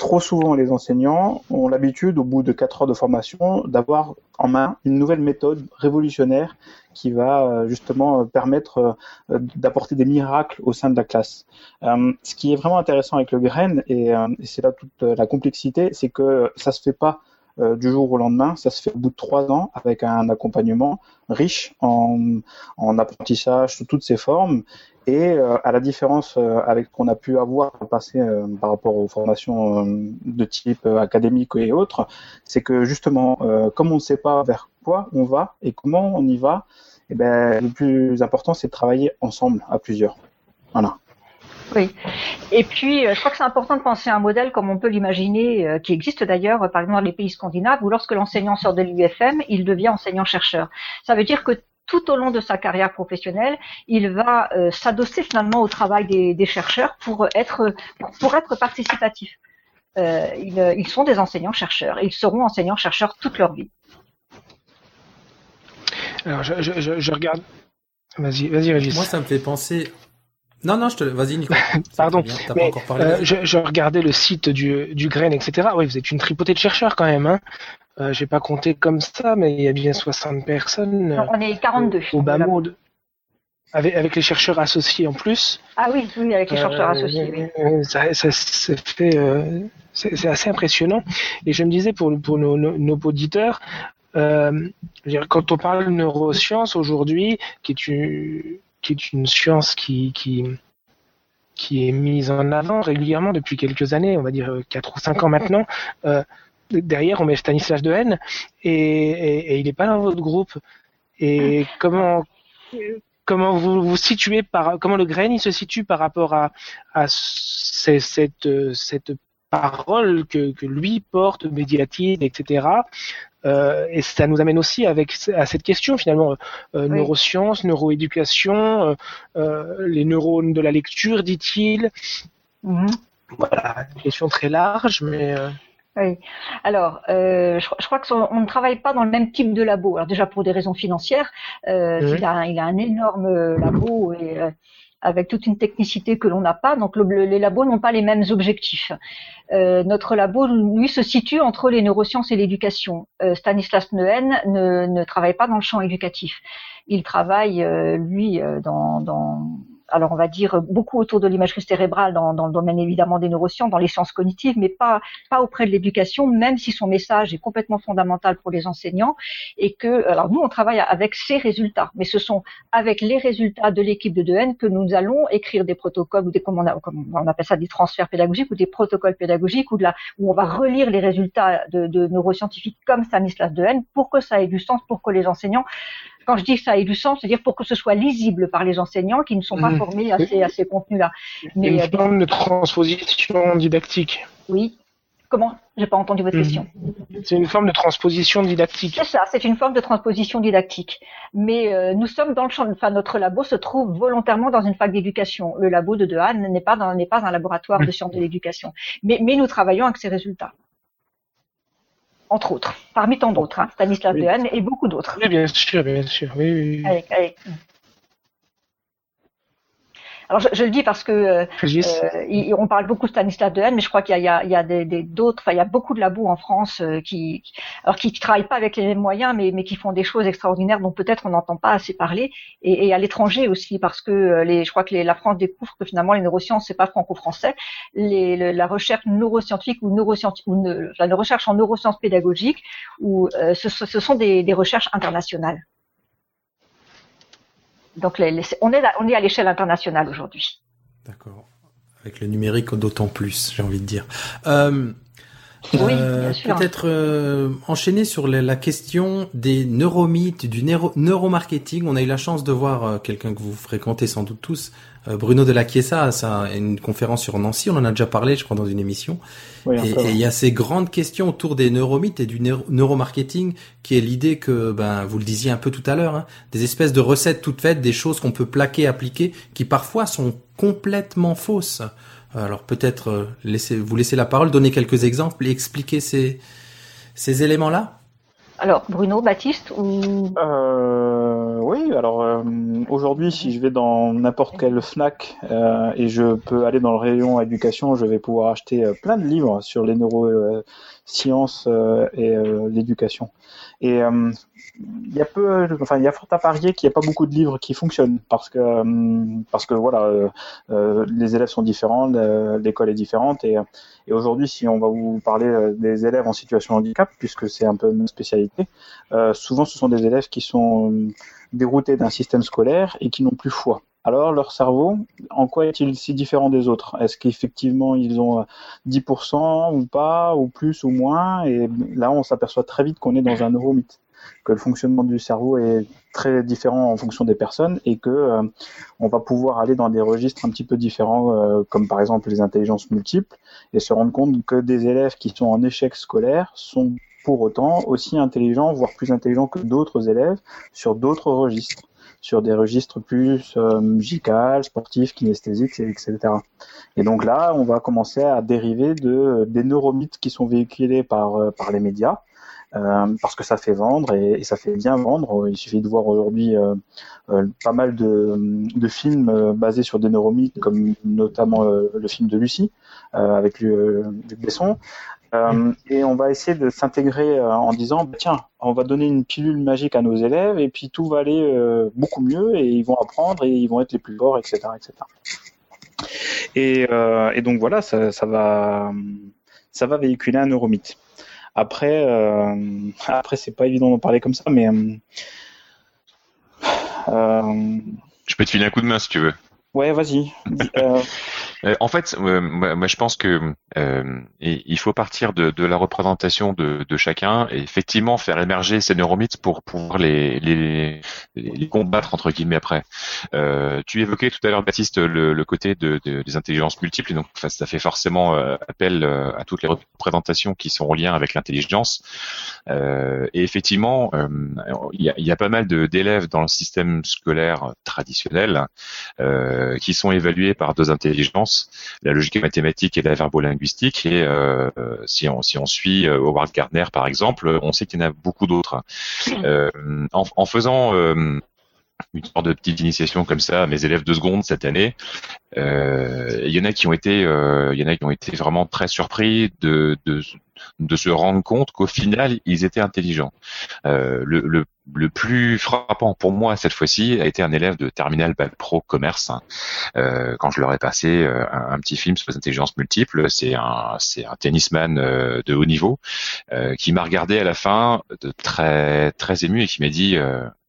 Trop souvent, les enseignants ont l'habitude, au bout de 4 heures de formation, d'avoir en main une nouvelle méthode révolutionnaire qui va euh, justement permettre euh, d'apporter des miracles au sein de la classe. Euh, ce qui est vraiment intéressant avec le grain, et, c'est là toute la complexité, c'est que ça se fait pas du jour au lendemain. Ça se fait au bout de trois ans avec un accompagnement riche en, en apprentissage sous toutes ses formes et euh, à la différence euh, avec ce qu'on a pu avoir passé euh, par rapport aux formations de type académique et autres, c'est que justement, comme on ne sait pas vers quoi on va et comment on y va, eh ben, le plus important, c'est de travailler ensemble, à plusieurs. Voilà. Oui. Et puis, je crois que c'est important de penser à un modèle comme on peut l'imaginer, qui existe d'ailleurs, par exemple, dans les pays scandinaves, où lorsque l'enseignant sort de l'UFM, il devient enseignant-chercheur. Ça veut dire que tout au long de sa carrière professionnelle, il va euh, s'adosser finalement au travail des, chercheurs pour être pour être participatif. Euh, ils, sont des enseignants-chercheurs et ils seront enseignants-chercheurs toute leur vie. Alors, je, regarde. Vas-y, vas-y, Régis. Moi, ça me fait penser. Non, non, je te. Vas-y, Nicolas. Pardon. Mais, euh, je, regardais le site du, du Grain, etc. Oui, vous êtes une tripotée de chercheurs quand même. Hein. Euh, j'ai pas compté comme ça, mais il y a bien 60 personnes. on est 42. Au bas monde. Avec, avec, les chercheurs associés en plus. Ah oui, oui, avec les chercheurs euh, associés. Oui. Ça, ça, fait, euh, c'est assez impressionnant. Et je me disais pour, pour nos, nos, auditeurs, euh, quand on parle de neurosciences aujourd'hui, qui est une, qui est une science qui, qui, qui est mise en avant régulièrement depuis quelques années, on va dire 4 ou 5 ans maintenant, euh, derrière on met Stanislas Dehaene et, et, et il n'est pas dans votre groupe. Et comment comment vous vous situez par comment le grain il se situe par rapport à, à cette cette parole que, que lui porte, médiatise, etc. Euh, et ça nous amène aussi avec à cette question finalement euh, neurosciences, neuroéducation, euh, les neurones de la lecture, dit-il. Mm Voilà, une question très large, mais oui. Alors, euh, je, je, crois qu'on ne travaille pas dans le même type de labo. Alors déjà pour des raisons financières, euh, il, a, il, a, un énorme labo et avec toute une technicité que l'on n'a pas. Donc le, les labos n'ont pas les mêmes objectifs. Euh, notre labo, lui, se situe entre les neurosciences et l'éducation. Euh, Stanislas Neuen ne, ne, travaille pas dans le champ éducatif. Il travaille, lui, dans, dans alors on va dire beaucoup autour de l'imagerie cérébrale dans, le domaine évidemment des neurosciences, dans les sciences cognitives, mais pas auprès de l'éducation, même si son message est complètement fondamental pour les enseignants et que alors nous on travaille avec ces résultats, mais ce sont avec les résultats de l'équipe de Dehaene que nous allons écrire des protocoles ou des on, on appelle ça des transferts pédagogiques ou des protocoles pédagogiques ou de où on va relire les résultats de, de neuroscientifiques comme Stanislas Dehaene pour que ça ait du sens, pour que les enseignants quand je dis que ça ait du sens, c'est-à-dire pour que ce soit lisible par les enseignants qui ne sont pas mmh. formés à ces, à ces contenus-là. Mais une euh, forme de transposition didactique. Oui. Comment? J'ai pas entendu votre mmh. question. C'est une forme de transposition didactique. C'est ça, c'est une forme de transposition didactique. Mais euh, nous sommes dans le champ, enfin notre labo se trouve volontairement dans une fac d'éducation. Le labo de Dehaene n'est pas n'est pas un laboratoire de sciences de l'éducation. Mais, mais nous travaillons avec ces résultats entre autres, parmi tant d'autres, hein, Stanislas. Dehaene et beaucoup d'autres. Oui, bien sûr, bien sûr. Oui, oui. Allez, allez. Alors je, je, le dis parce que euh, euh, on parle beaucoup de Stanislas Dehaene, mais je crois qu'il y a, il y a, des, d'autres, enfin il y a beaucoup de labos en France euh, qui, alors qui, travaillent pas avec les mêmes moyens, mais, mais qui font des choses extraordinaires dont peut-être on n'entend pas assez parler, et, et à l'étranger aussi parce que les, je crois que les, la France découvre que finalement les neurosciences c'est pas franco-français, les, le, la recherche neuroscientifique ou neuroscientifique ou ne, la recherche en neurosciences pédagogiques, ou euh, ce, ce, sont des, des recherches internationales. Donc on, est à, on est à l'échelle internationale aujourd'hui. D'accord. Avec le numérique d'autant plus, j'ai envie de dire. Euh, oui, euh, Peut-être euh, enchaîner sur la, la, question des neuromythes, du neuro, neuromarketing. On a eu la chance de voir euh, quelqu'un que vous fréquentez sans doute tous, Bruno de la Chiesa, ça une conférence sur Nancy. On en a déjà parlé, je crois, dans une émission. Oui, et il y a ces grandes questions autour des neuromythes et du neuromarketing, qui est l'idée que, ben, vous le disiez un peu tout à l'heure, hein, des espèces de recettes toutes faites, des choses qu'on peut plaquer, appliquer, qui parfois sont complètement fausses. Alors peut-être euh, laissez, vous laissez la parole, donner quelques exemples et expliquer ces, ces éléments-là? Alors, Bruno, Baptiste Euh, oui, alors euh, aujourd'hui, si je vais dans n'importe quel Fnac euh, et je peux aller dans le rayon éducation, je vais pouvoir acheter plein de livres sur les neurosciences et l'éducation. Et il y a peu, enfin, y a fort à parier qu'il n'y a pas beaucoup de livres qui fonctionnent parce que parce que voilà, les élèves sont différents, le- l'école est différente et et aujourd'hui, si on va vous parler euh, des élèves en situation de handicap, puisque c'est un peu ma spécialité, euh, souvent ce sont des élèves qui sont euh, déroutés d'un système scolaire et qui n'ont plus foi. Alors leur cerveau, en quoi est-il si différent des autres? Est-ce qu'effectivement ils ont euh, 10% ou pas, ou plus ou moins? Et là, on s'aperçoit très vite qu'on est dans un neuromythe, que le fonctionnement du cerveau est très différent en fonction des personnes et que euh, on va pouvoir aller dans des registres un petit peu différents, euh, comme par exemple les intelligences multiples, et se rendre compte que des élèves qui sont en échec scolaire sont pour autant aussi intelligents, voire plus intelligents que d'autres élèves sur d'autres registres, sur des registres plus euh, musicales, sportifs, kinesthésiques, etc. Et donc là, on va commencer à dériver de des neuromythes qui sont véhiculés par euh, par les médias. Euh, parce que ça fait vendre et, et ça fait bien vendre. Il suffit de voir aujourd'hui euh, euh, pas mal de, de films basés sur des neuromythes, comme notamment le film de Lucie avec Lu- Luc Besson. Euh, et on va essayer de s'intégrer euh, en disant bah, tiens, on va donner une pilule magique à nos élèves et puis tout va aller euh, beaucoup mieux et ils vont apprendre et ils vont être les plus forts, etc., etc. Et, et donc voilà, ça, ça va, ça va véhiculer un neuromythe. Après, euh, après c'est pas évident d'en parler comme ça, mais euh, euh, Je peux te filer un coup de main si tu veux. ouais, vas-y. Euh, en fait, euh, moi, je pense que euh, il faut partir de, la représentation de, chacun et effectivement faire émerger ces neuromythes pour pouvoir les, les, les combattre entre guillemets après. Tu évoquais tout à l'heure, Baptiste, le, côté de, de- des intelligences multiples, et donc ça fait forcément appel à toutes les représentations qui sont en lien avec l'intelligence. Et effectivement, il y, a, y a pas mal d'élèves dans le système scolaire traditionnel qui sont évalués par deux intelligences, la logique mathématique et la verbolinguistique. Et euh, si, on, si on suit euh, Howard Gardner, par exemple, on sait qu'il y en a beaucoup d'autres. Euh, en, en faisant euh, une sorte de petite initiation comme ça à mes élèves de seconde cette année, euh, il y en a qui ont été, euh, il y en a qui ont été vraiment très surpris de, de, de se rendre compte qu'au final ils étaient intelligents. Euh, le, le, le plus frappant pour moi cette fois-ci a été un élève de terminal bac pro commerce. hein. Euh, quand je leur ai passé euh, un, petit film sur les intelligences multiples, c'est un, tennisman euh, de haut niveau qui m'a regardé à la fin de très très ému et qui m'a dit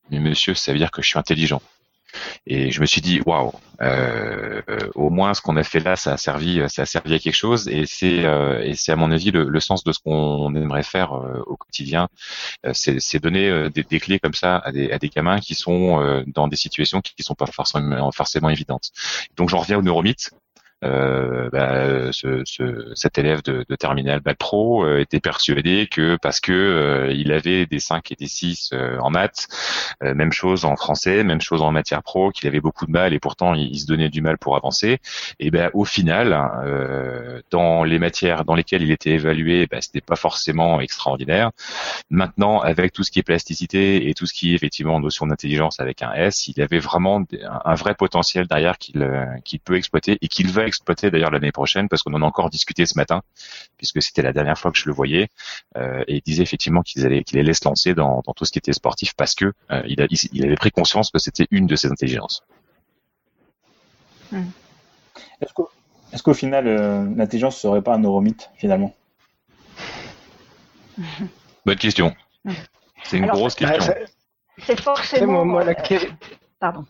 mais monsieur ça veut dire que je suis intelligent. Et je me suis dit waouh, euh, au moins ce qu'on a fait là, ça a servi, ça a servi à quelque chose. Et c'est euh, et c'est à mon avis le, le sens de ce qu'on aimerait faire euh, au quotidien. Euh, c'est donner euh, des, des clés comme ça à des, à des gamins qui sont euh, dans des situations qui, qui sont pas forcément forcément évidentes. Donc j'en reviens au neuromythe. Euh, bah, ce, ce- cet élève de, de terminal bac pro euh, était persuadé que parce que euh, il avait des 5 et des 6 euh, en maths, euh, même chose en français, même chose en matière pro, qu'il avait beaucoup de mal et pourtant il, se donnait du mal pour avancer. Et ben au final, euh, dans les matières dans lesquelles il était évalué, ben, c'était pas forcément extraordinaire. Maintenant, avec tout ce qui est plasticité et tout ce qui est effectivement notion d'intelligence avec un S, il avait vraiment un, un vrai potentiel derrière qu'il euh, qu'il peut exploiter et qu'il va exploiter d'ailleurs l'année prochaine parce qu'on en a encore discuté ce matin puisque c'était la dernière fois que je le voyais euh, et il disait effectivement qu'il allait qu'il allait se lancer dans, dans tout ce qui était sportif parce que euh, il, a, il, il avait pris conscience que c'était une de ses intelligences. Est-ce qu'au est-ce qu'au final, euh, l'intelligence serait pas un neuromythe finalement? Bonne question. Mm. C'est une Alors, grosse question. C'est c'est forcément. moi, moi, la... Pardon.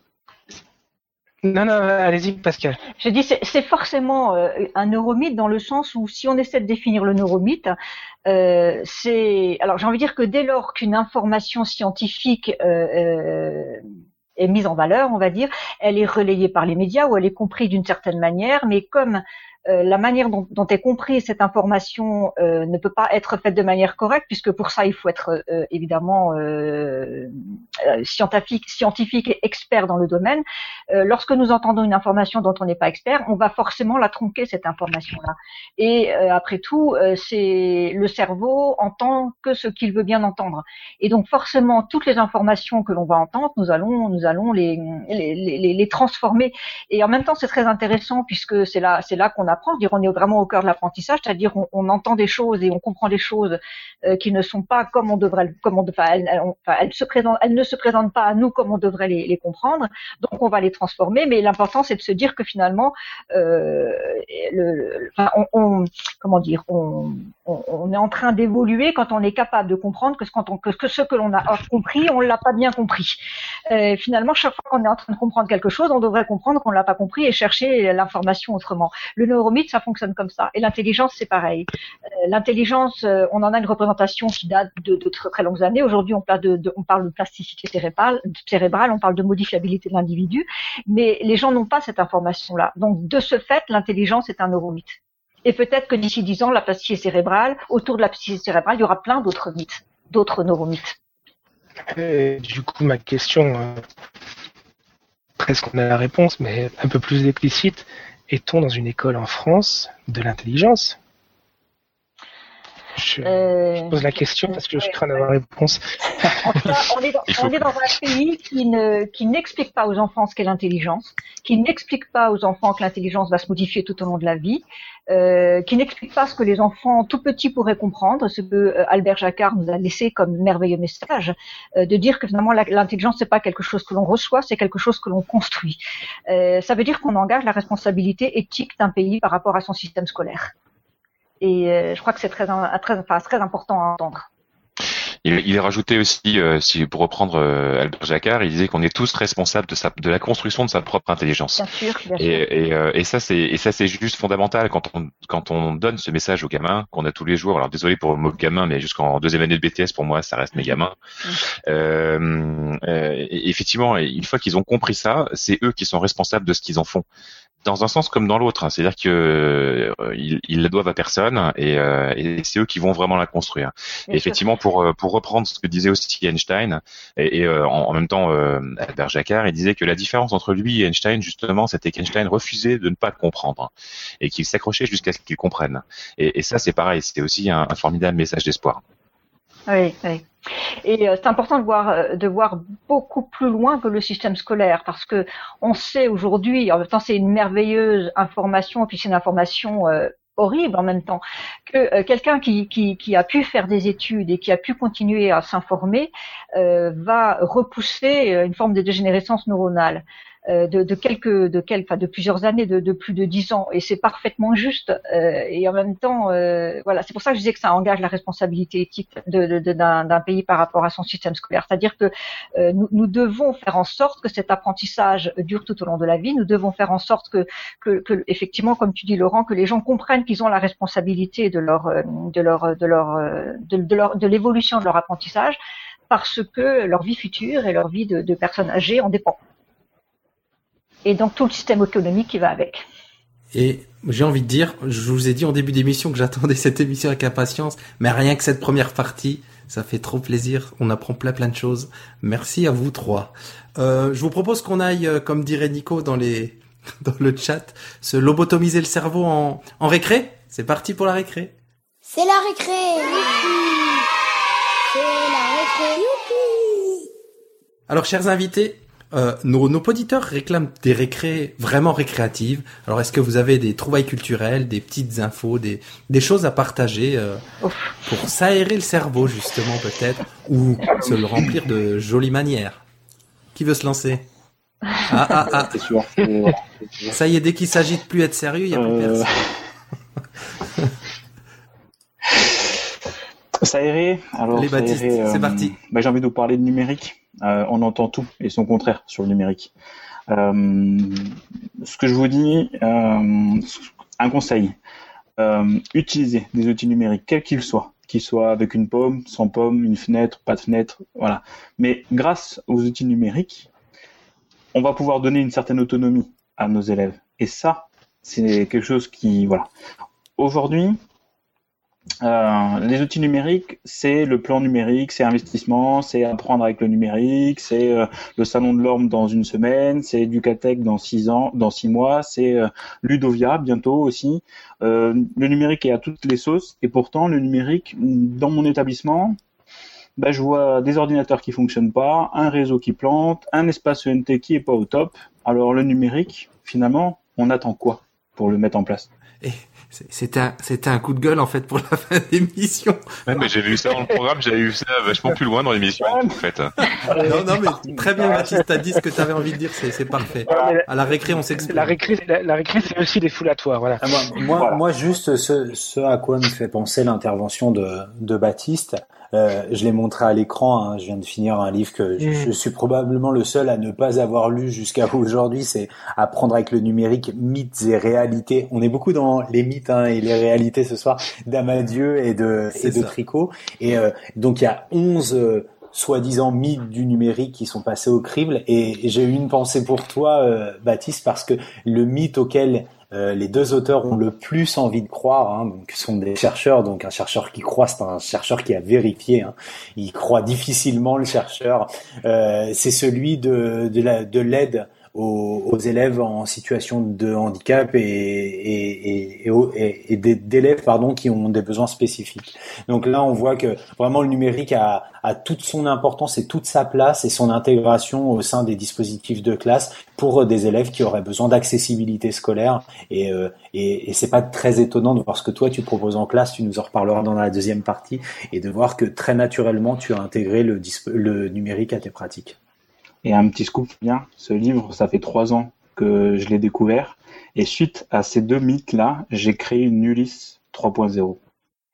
Non, non, allez-y, Pascal. Dis c'est c'est forcément euh, un neuromythe dans le sens où si on essaie de définir le neuromythe, euh, c'est alors j'ai envie de dire que dès lors qu'une information scientifique euh, euh, est mise en valeur, on va dire, elle est relayée par les médias ou elle est comprise d'une certaine manière, mais comme euh, la manière dont, dont, est comprise cette information euh, ne peut pas être faite de manière correcte, puisque pour ça il faut être euh, évidemment euh, scientifique, scientifique et expert dans le domaine. lorsque nous entendons une information dont on n'est pas expert, on va forcément la tronquer cette information-là. Et après tout, c'est le cerveau entend que ce qu'il veut bien entendre. Et donc forcément, toutes les informations que l'on va entendre, nous allons, nous allons les, les, les, les transformer. Et en même temps, c'est très intéressant puisque c'est là, c'est là qu'on apprend. Dire, on est vraiment au cœur de l'apprentissage, c'est-à-dire on, entend des choses et on comprend des choses euh, qui ne sont pas comme on devrait, comme on, enfin, elles, se présentent, elles ne se présentent pas à nous comme on devrait les, comprendre. Donc on va les transformer. Mais l'important, c'est de se dire que finalement, euh, le, on, comment dire, on, est en train d'évoluer quand on est capable de comprendre que ce, quand que, que ce que l'on a compris, on l'a pas bien compris. Euh, finalement, chaque fois qu'on est en train de comprendre quelque chose, on devrait comprendre qu'on l'a pas compris et chercher l'information autrement. Le neuromythe, ça fonctionne comme ça. Et l'intelligence, c'est pareil. Euh, l'intelligence, euh, on en a une représentation qui date de, très, très, longues années. Aujourd'hui, on, parle de, plasticité cérébrale, on parle de modifiabilité de l'individu, mais les gens n'ont pas cette information-là. Donc, de ce fait, l'intelligence est un neuromythe. Et peut-être que d'ici dix ans, la plasticité cérébrale, autour de la plasticité cérébrale, il y aura plein d'autres mythes, d'autres neuromythes. Du coup, ma question, euh, presque on a la réponse, mais un peu plus explicite, est-on dans une école en France de l'intelligence? Je, euh, je, pose la question parce que je crains d'avoir la réponse. on, est dans, on, est dans, un pays qui ne qui n'explique pas aux enfants ce qu'est l'intelligence, qui n'explique pas aux enfants que l'intelligence va se modifier tout au long de la vie, euh, qui n'explique pas ce que les enfants tout petits pourraient comprendre, ce que euh, Albert Jacquard nous a laissé comme merveilleux message, euh, de dire que finalement l'intelligence c'est pas quelque chose que l'on reçoit, c'est quelque chose que l'on construit. Euh, ça veut dire qu'on engage la responsabilité éthique d'un pays par rapport à son système scolaire. Et je crois que c'est très, très, enfin, très important à entendre. Il, il est rajouté aussi, euh, si pour reprendre euh, Albert Jacquard, il disait qu'on est tous responsables de, sa, de la construction de sa propre intelligence. Bien sûr, bien et, sûr. Et, euh, et, ça c'est et ça c'est juste fondamental quand on quand on donne ce message aux gamins qu'on a tous les jours. Alors désolé pour le mot gamin, mais jusqu'en deuxième année de BTS pour moi ça reste mes gamins. Euh, effectivement, une fois qu'ils ont compris ça, c'est eux qui sont responsables de ce qu'ils en font dans un sens comme dans l'autre. Hein. C'est-à-dire que euh, ils, ils la doivent à personne et, euh, et c'est eux qui vont vraiment la construire. Et effectivement, pour pour reprendre ce que disait aussi Einstein et, et euh, en, en, même temps Albert Jacquard, il disait que la différence entre lui et Einstein, justement, c'était qu'Einstein refusait de ne pas comprendre et qu'il s'accrochait jusqu'à ce qu'il comprenne. Et, et ça, c'est pareil. C'était aussi un, un formidable message d'espoir. Oui, oui. Et euh, c'est important de voir, euh, de voir beaucoup plus loin que le système scolaire, parce que on sait aujourd'hui, en même temps c'est une merveilleuse information, puis c'est une information euh, horrible en même temps, que euh, quelqu'un qui, qui, qui, a pu faire des études et qui a pu continuer à s'informer euh, va repousser une forme de dégénérescence neuronale. Euh, de, de, quelques, de, quelques, de plusieurs années, de, de, plus de dix ans, et c'est parfaitement juste. Euh, et en même temps, euh, voilà, c'est pour ça que je disais que ça engage la responsabilité éthique d'un pays par rapport à son système scolaire. C'est-à-dire que nous, nous, devons faire en sorte que cet apprentissage dure tout au long de la vie. Nous devons faire en sorte que, que, que effectivement, comme tu dis, Laurent, que les gens comprennent qu'ils ont la responsabilité de leur, de leur, de leur, de, de leur, de l'évolution de leur apprentissage, parce que leur vie future et leur vie de, de personnes âgées en dépend et donc tout le système économique qui va avec. Et j'ai envie de dire, je vous ai dit en début d'émission que j'attendais cette émission avec impatience, mais rien que cette première partie, ça fait trop plaisir. On apprend plein plein de choses. Merci à vous trois. Euh, je vous propose qu'on aille, euh, comme dirait Nico dans les dans le chat, se lobotomiser le cerveau en, en récré. C'est parti pour la récré. C'est la récré. C'est la récré. Alors, chers invités, euh, nos, nos auditeurs réclament des récrés vraiment récréatives. Alors, est-ce que vous avez des trouvailles culturelles, des petites infos, des, des choses à partager euh, pour s'aérer le cerveau, justement, peut-être, ou se le remplir de jolies manières? Qui veut se lancer? Ah, ah, ah. Ça y est, dès qu'il s'agit de plus être sérieux, il n'y a plus Euh, personne. S'aérer, alors Les Baptistes, s'aérer, euh, c'est parti. bah, j'ai envie de vous parler de numérique. Euh, on entend tout et son contraire sur le numérique. Euh, ce que je vous dis, un conseil, utilisez des outils numériques, quels qu'ils soient, qu'ils soient avec une pomme, sans pomme, une fenêtre, pas de fenêtre, voilà. Mais grâce aux outils numériques, on va pouvoir donner une certaine autonomie à nos élèves. Et ça, C'est quelque chose qui, voilà. Aujourd'hui, euh, les outils numériques, c'est le plan numérique, c'est investissement, c'est apprendre avec le numérique, c'est euh, le salon de l'orme dans une semaine, c'est Ducatec dans six ans, dans six mois, c'est euh, Ludovia bientôt aussi. le numérique est à toutes les sauces et pourtant le numérique dans mon établissement, bah, je vois des ordinateurs qui fonctionnent pas, un réseau qui plante, un espace ENT qui est pas au top. Alors le numérique, finalement, on attend quoi pour le mettre en place? C'était un, c'était un coup de gueule en fait pour la fin d'émission. Ouais, mais j'ai vu ça dans le programme, j'avais vu ça vachement plus loin dans l'émission en fait. non, non, mais très bien, Baptiste, t'as dit ce que t'avais envie de dire, c'est, c'est parfait. À la récré, on s'exprime. La récré, la, récré, c'est aussi défoulatoire, voilà. Ah, moi, moi, juste ce, ce à quoi me fait penser l'intervention de, de Baptiste, euh, je l'ai montré à l'écran. Hein, je viens de finir un livre que je, mm. je, suis probablement le seul à ne pas avoir lu jusqu'à aujourd'hui. C'est Apprendre avec le numérique, mythes et réalités. On est beaucoup dans les mythes hein, et les réalités ce soir d'Amadieu et de, et de Tricot. Et euh, donc il y a 11 euh, soi-disant mythes du numérique qui sont passés au crible. Et, j'ai eu une pensée pour toi, euh, Baptiste, parce que le mythe auquel euh, les deux auteurs ont le plus envie de croire, hein, donc sont des chercheurs, donc un chercheur qui croit, c'est un chercheur qui a vérifié, hein, il croit difficilement le chercheur, euh, c'est celui de, de l'aide aux, élèves en situation de handicap et, et, et, et d'élèves pardon qui ont des besoins spécifiques. Donc là, on voit que vraiment le numérique a, a toute son importance et toute sa place et son intégration au sein des dispositifs de classe pour des élèves qui auraient besoin d'accessibilité scolaire. Et, euh, et, et c'est pas très étonnant de voir ce que toi tu proposes en classe. Tu nous en reparleras dans la deuxième partie et de voir que très naturellement tu as intégré le, le numérique à tes pratiques. Et un petit scoop bien, ce livre, ça fait trois ans que je l'ai découvert. Et suite à ces deux mythes-là, j'ai créé une Ulysse 3.0.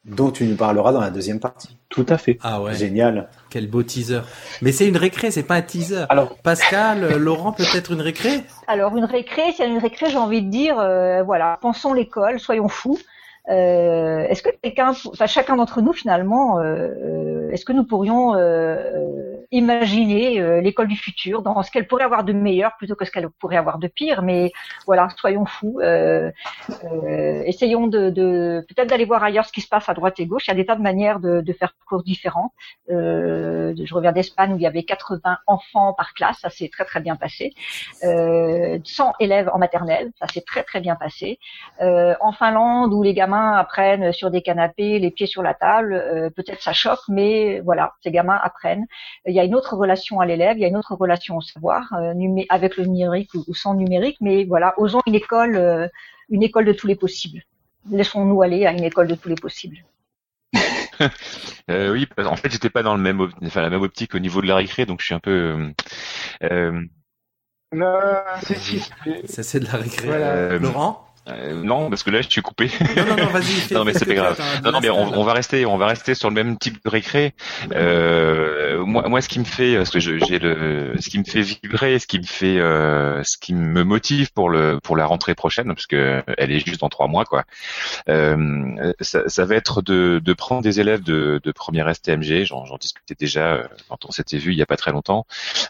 Dont tu nous parleras dans la deuxième partie. Tout à fait. Ah ouais. Génial. Quel beau teaser. Mais c'est une récré, c'est pas un teaser. Alors, Pascal, Laurent, peut-être une récré? Alors, une récré, c'est une récré, j'ai envie de dire, euh, voilà, pensons l'école, soyons fous. Euh, est-ce que quelqu'un, enfin chacun d'entre nous finalement, euh, euh, est-ce que nous pourrions imaginer l'école du futur dans ce qu'elle pourrait avoir de meilleur plutôt que ce qu'elle pourrait avoir de pire Mais voilà, soyons fous, essayons de, de peut-être d'aller voir ailleurs ce qui se passe à droite et gauche. Il y a des tas de manières de, de faire cours différents. je reviens d'Espagne où il y avait 80 enfants par classe, ça s'est très très bien passé. 100 élèves en maternelle, ça s'est très très bien passé. en Finlande où les gamins apprennent sur des canapés, les pieds sur la table. Euh, peut-être ça choque, mais voilà, ces gamins apprennent. Y a une autre relation à l'élève, il y a une autre relation au savoir, euh, avec le numérique ou, sans numérique. Mais voilà, osons une école, euh, une école de tous les possibles. Laissons-nous aller à une école de tous les possibles. oui, en fait, j'étais pas dans le même, enfin, la même optique au niveau de la récré, donc je suis un peu. Non, c'est Ça c'est de la récré. Laurent? Euh, non, parce que là, je suis coupé. Non, non, non, vas-y. non, mais c'est pas grave. Non, non, mais on, va rester, on va rester sur le même type de récré. Euh, moi, moi, ce qui me fait, parce que j'ai le, ce qui me fait vibrer, ce qui me fait, euh, ce qui me motive pour le, pour la rentrée prochaine, parce que elle est juste dans trois mois, quoi. Euh, ça, ça, va être de, de prendre des élèves de, de première STMG. J'en discutais déjà euh, quand on s'était vu il y a pas très longtemps.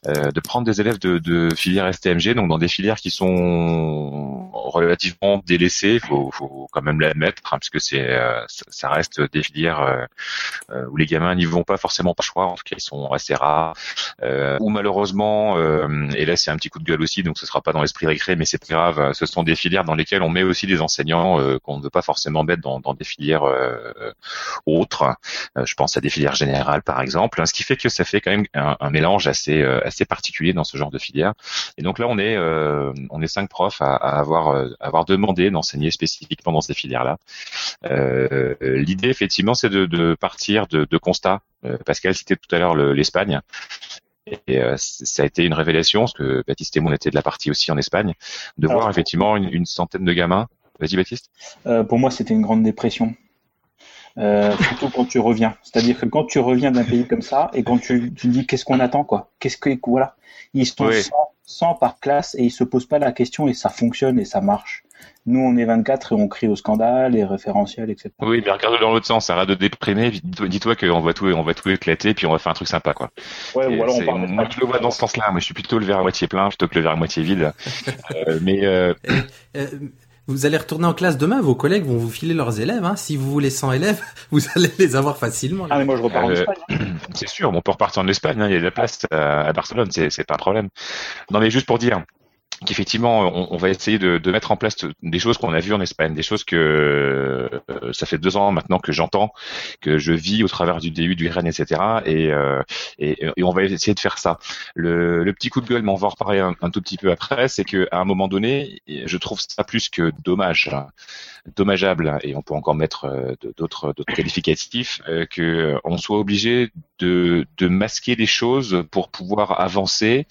Euh, de prendre des élèves de, de filière STMG, donc dans des filières qui sont relativement délaissé, faut, faut quand même l'admettre, hein, parce que c'est, euh, ça reste des filières euh, euh, où les gamins n'y vont pas forcément par choix, en tout cas ils sont assez rares, ou malheureusement, et là c'est un petit coup de gueule aussi, donc ce sera pas dans l'esprit récré, mais c'est pas grave, ce sont des filières dans lesquelles on met aussi des enseignants qu'on ne veut pas forcément mettre dans, dans des filières autres. je pense à des filières générales par exemple, ce qui fait que ça fait quand même un, un mélange assez assez particulier dans ce genre de filière. Et donc là on est on est cinq profs à, à avoir avoir demandé d'enseigner spécifiquement dans ces filières-là. Euh, l'idée, effectivement, c'est de, partir de, de constats. Euh, Pascal citait tout à l'heure l'Espagne. Et euh, ça a été une révélation, parce que Baptiste et moi on était de la partie aussi en Espagne, de voir effectivement une, centaine de gamins. Vas-y Baptiste. pour moi, c'était une grande dépression. Surtout quand tu reviens. C'est-à-dire que quand tu reviens d'un pays comme ça et quand tu, tu dis qu'est-ce qu'on attend quoi, qu'est-ce que voilà, ils sont 100, par classe et ils se posent pas la question et ça fonctionne et ça marche. Nous, on est 24 et on crie au scandale, et référentiels, etc. Oui, mais regarde dans l'autre sens, arrête de déprimer, dis-toi qu'on va tout, on va tout éclater, puis on va faire un truc sympa, quoi. Ouais, voilà, on moi, je le vois dans ce sens-là. Moi, je suis plutôt le verre à moitié plein plutôt que le verre à moitié vide. euh, mais euh... euh Vous allez retourner en classe demain, vos collègues vont vous filer leurs élèves. Hein. Si vous voulez 100 élèves, vous allez les avoir facilement. Ah mais moi je repars en Euh, Espagne. C'est sûr, on peut repartir en Espagne, hein, il y a de la place à, à Barcelone, c'est c'est pas un problème. Non mais juste pour dire qu'effectivement, on, on va essayer de, de mettre en place des choses qu'on a vues en Espagne, des choses que euh, ça fait deux ans maintenant que j'entends, que je vis au travers du début du RN, etc. Et, euh, et, on va essayer de faire ça. Le, le petit coup de gueule, mais on va en reparler un, tout petit peu après, c'est qu'à un moment donné, je trouve ça plus que dommage, hein, dommageable, et on peut encore mettre euh, d'autres qualificatifs, euh, que euh, soit obligé de, de masquer des choses pour pouvoir avancer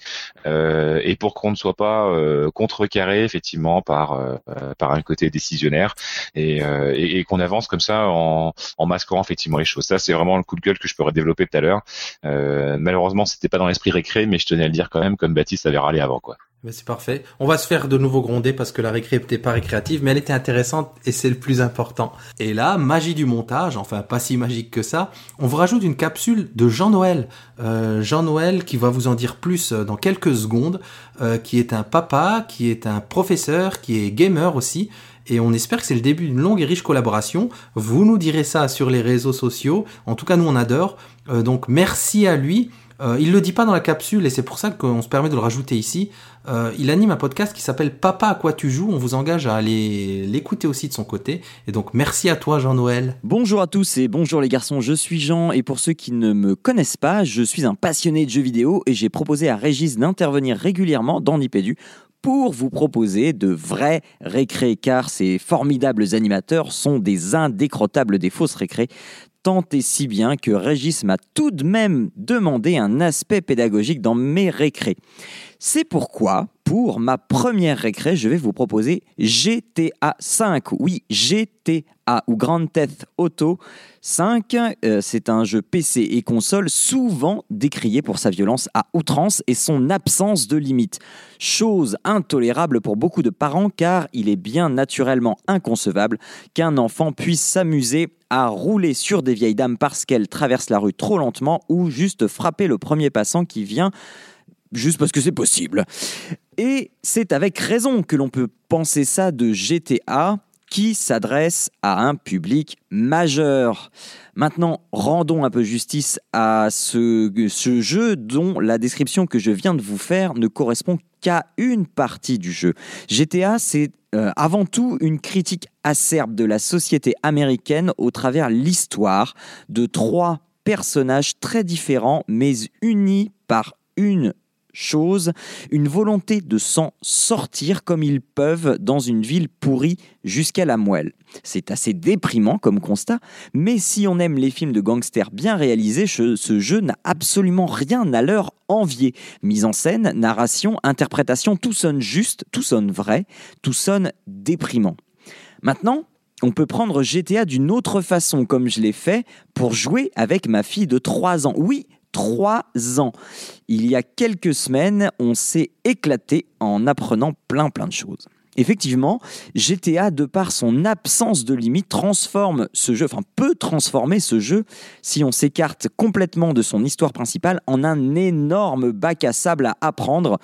euh, et pour qu'on ne soit pas euh, contrecarré effectivement par euh, par un côté décisionnaire et, euh, et, et qu'on avance comme ça en, en masquant effectivement les choses. Ça c'est vraiment le coup de gueule que je pourrais développer tout à l'heure. Euh, malheureusement c'était pas dans l'esprit récré, mais je tenais à le dire quand même comme Baptiste avait râlé avant quoi. Mais c'est parfait. On va se faire de nouveau gronder parce que la récré n'était pas récréative, mais elle était intéressante et c'est le plus important. Et là, magie du montage, enfin pas si magique que ça, on vous rajoute une capsule de Jean-Noël. Euh, Jean-Noël qui va vous en dire plus euh, dans quelques secondes, euh, qui est un papa, qui est un professeur, qui est gamer aussi. Et on espère que c'est le début d'une longue et riche collaboration. Vous nous direz ça sur les réseaux sociaux. En tout cas, nous, on adore. Donc, merci à lui. Euh, il le dit pas dans la capsule et c'est pour ça qu'on se permet de le rajouter ici. Euh, il anime un podcast qui s'appelle Papa à quoi tu joues? On vous engage à aller l'écouter aussi de son côté. Et donc merci à toi Jean-Noël. Bonjour à tous et bonjour les garçons, je suis Jean et pour ceux qui ne me connaissent pas, je suis un passionné de jeux vidéo et j'ai proposé à Régis d'intervenir régulièrement dans Nipédu pour vous proposer de vrais récrés car ces formidables animateurs sont des indécrottables des fausses récrés tant et si bien que Régis m'a tout de même demandé un aspect pédagogique dans mes récrés. C'est pourquoi, pour ma première récré, je vais vous proposer GTA 5. Oui, GTA ou Grand Theft Auto 5. Euh, c'est un jeu PC et console souvent décrié pour sa violence à outrance et son absence de limite. Chose intolérable pour beaucoup de parents car il est bien naturellement inconcevable qu'un enfant puisse s'amuser à rouler sur des vieilles dames parce qu'elles traversent la rue trop lentement ou juste frapper le premier passant qui vient juste parce que c'est possible. Et c'est avec raison que l'on peut penser ça de GTA qui s'adresse à un public majeur. Maintenant, rendons un peu justice à ce, jeu dont la description que je viens de vous faire ne correspond qu'à une partie du jeu. GTA, c'est euh, avant tout une critique acerbe de la société américaine au travers l'histoire de trois personnages très différents mais unis par une chose, une volonté de s'en sortir comme ils peuvent dans une ville pourrie jusqu'à la moelle. C'est assez déprimant comme constat, mais si on aime les films de gangsters bien réalisés, ce, jeu n'a absolument rien à leur envier. Mise en scène, narration, interprétation, tout sonne juste, tout sonne vrai, tout sonne déprimant. Maintenant, on peut prendre GTA d'une autre façon, comme je l'ai fait pour jouer avec ma fille de 3 ans. Oui, 3 ans. Il y a quelques semaines, on s'est éclaté en apprenant plein plein de choses. Effectivement, GTA, de par son absence de limite, transforme ce jeu, enfin peut transformer ce jeu, si on s'écarte complètement de son histoire principale, en un énorme bac à sable à apprendre,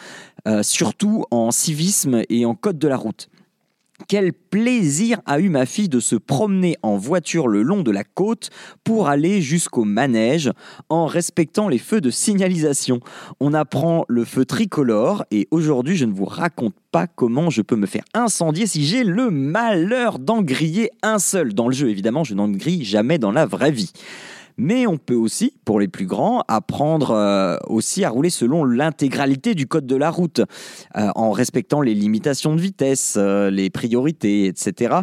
euh, surtout en civisme et en code de la route. Quel plaisir a eu ma fille de se promener en voiture le long de la côte pour aller jusqu'au manège en respectant les feux de signalisation. On apprend le feu tricolore et aujourd'hui je ne vous raconte pas comment je peux me faire incendier si j'ai le malheur d'en griller un seul. Dans le jeu évidemment je n'en grille jamais dans la vraie vie. Mais on peut aussi, pour les plus grands, apprendre euh, aussi à rouler selon l'intégralité du code de la route, euh, en respectant les limitations de vitesse, euh, les priorités, etc.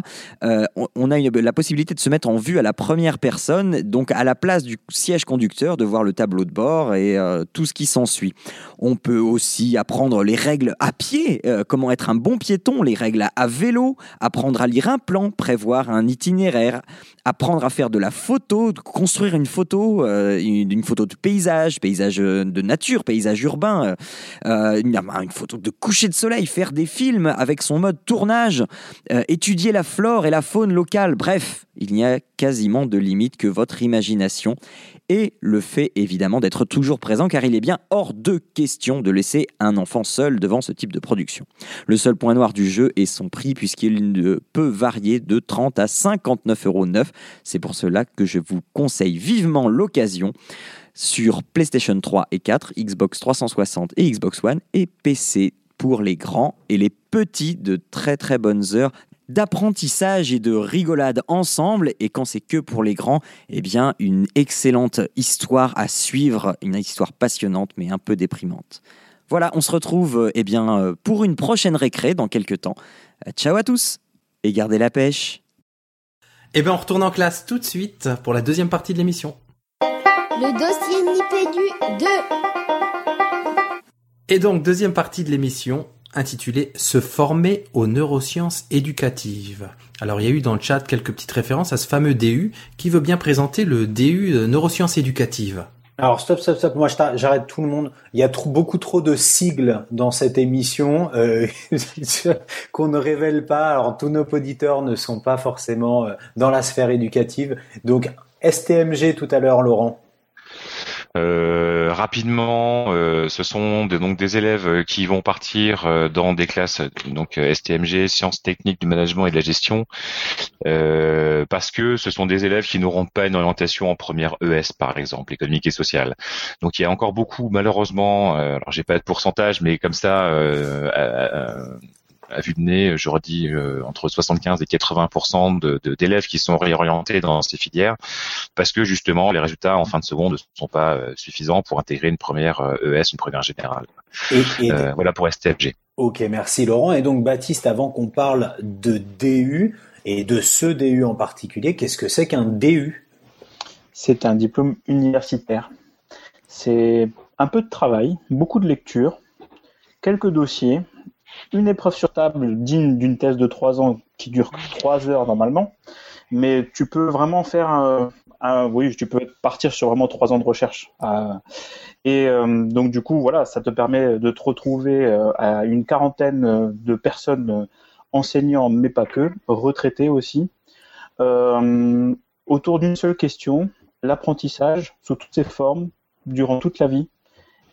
On, a la possibilité de se mettre en vue à la première personne, donc à la place du siège conducteur, de voir le tableau de bord et tout ce qui s'ensuit. On peut aussi apprendre les règles à pied, comment être un bon piéton, les règles à, à vélo, apprendre à lire un plan, prévoir un itinéraire, apprendre à faire de la photo, construire une une photo, euh, une, photo de paysage, paysage euh, de nature, paysage urbain, euh, euh, une, photo de coucher de soleil, faire des films avec son mode tournage, étudier la flore et la faune locale. Bref, il n'y a quasiment de limite que votre imagination et le fait évidemment d'être toujours présent car il est bien hors de question de laisser un enfant seul devant ce type de production. Le seul point noir du jeu est son prix puisqu'il peut varier de 30 à 59,9 euros. C'est pour cela que je vous conseille vivement l'occasion sur PlayStation 3 et 4, Xbox 360 et Xbox One et PC pour les grands et les petits de très très bonnes heures d'apprentissage et de rigolade ensemble et quand c'est que pour les grands, eh bien une excellente histoire à suivre, une histoire passionnante mais un peu déprimante. Voilà, on se retrouve eh bien euh, pour une prochaine récré dans quelques temps. Ciao à tous et gardez la pêche. Eh bien, on retourne en classe tout de suite pour la deuxième partie de l'émission. Le dossier Nipédu 2. Et donc, deuxième partie de l'émission intitulée Se former aux neurosciences éducatives. Alors, il y a eu dans le chat quelques petites références à ce fameux DU qui veut bien présenter le DU euh, neurosciences éducatives. Alors stop, stop, stop. Moi, j'arrête tout le monde. Il y a beaucoup trop de sigles dans cette émission euh, qu'on ne révèle pas. Alors tous nos auditeurs ne sont pas forcément euh, dans la sphère éducative. Donc STMG tout à l'heure, Laurent. Euh, rapidement, euh, ce sont donc des élèves euh, qui vont partir dans des classes donc STMG, sciences techniques du management et de la gestion, parce que ce sont des élèves qui n'auront pas une orientation en première ES par exemple, économique et sociale. Donc il y a encore beaucoup, malheureusement, alors j'ai pas de pourcentage, mais comme ça. Euh, à- vue de nez, je redis euh, entre 75 et 80 de- de- d'élèves qui sont réorientés dans ces filières parce que justement les résultats en fin de seconde ne sont pas euh, suffisants pour intégrer une première euh, ES, une première générale. Et, et- Euh, voilà pour STFG. Ok, merci Laurent. Et donc Baptiste, avant qu'on parle de DU et de ce DU en particulier, qu'est-ce que c'est qu'un DU C'est un diplôme universitaire. C'est un peu de travail, beaucoup de lecture, quelques dossiers, une épreuve sur table digne d'une thèse de trois ans qui dure trois heures normalement, mais tu peux vraiment faire un, un- oui, tu peux partir sur vraiment trois ans de recherche. Euh, et euh, donc du coup, voilà, ça te permet de te retrouver euh, à une quarantaine de personnes enseignants, mais pas que, retraités aussi, autour d'une seule question, l'apprentissage sous toutes ses formes, durant toute la vie,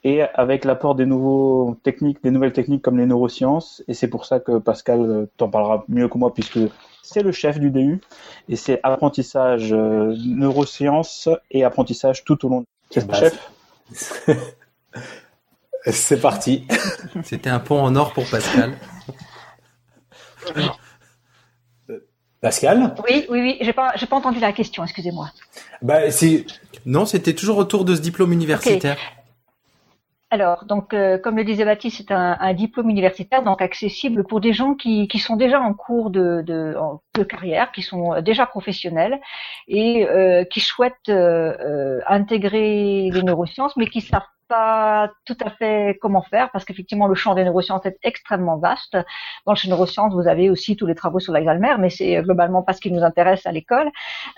et avec l'apport des nouveaux techniques, des nouvelles techniques comme les neurosciences. Et c'est pour ça que Pascal euh, t'en parlera mieux que moi, puisque c'est le chef du DU, et c'est apprentissage euh, neurosciences et apprentissage tout au long. C'est Bah, le chef C'est parti. C'était un pont en or pour Pascal. Pascal? Oui, oui, oui. J'ai pas, j'ai pas entendu la question. Excusez-moi. bah, si... Non, c'était toujours autour de ce diplôme universitaire. Alors, donc, euh, comme le disait Baptiste, c'est un, diplôme universitaire, donc accessible pour des gens qui, qui sont déjà en cours de, carrière, qui sont euh, déjà professionnels et euh, qui souhaitent intégrer les neurosciences, mais qui savent pas tout à fait comment faire, parce qu'effectivement, le champ des neurosciences est extrêmement vaste. Dans le champ des neurosciences, vous avez aussi tous les travaux sur l'Alzheimer, mais c'est euh, globalement pas ce qui nous intéresse à l'école.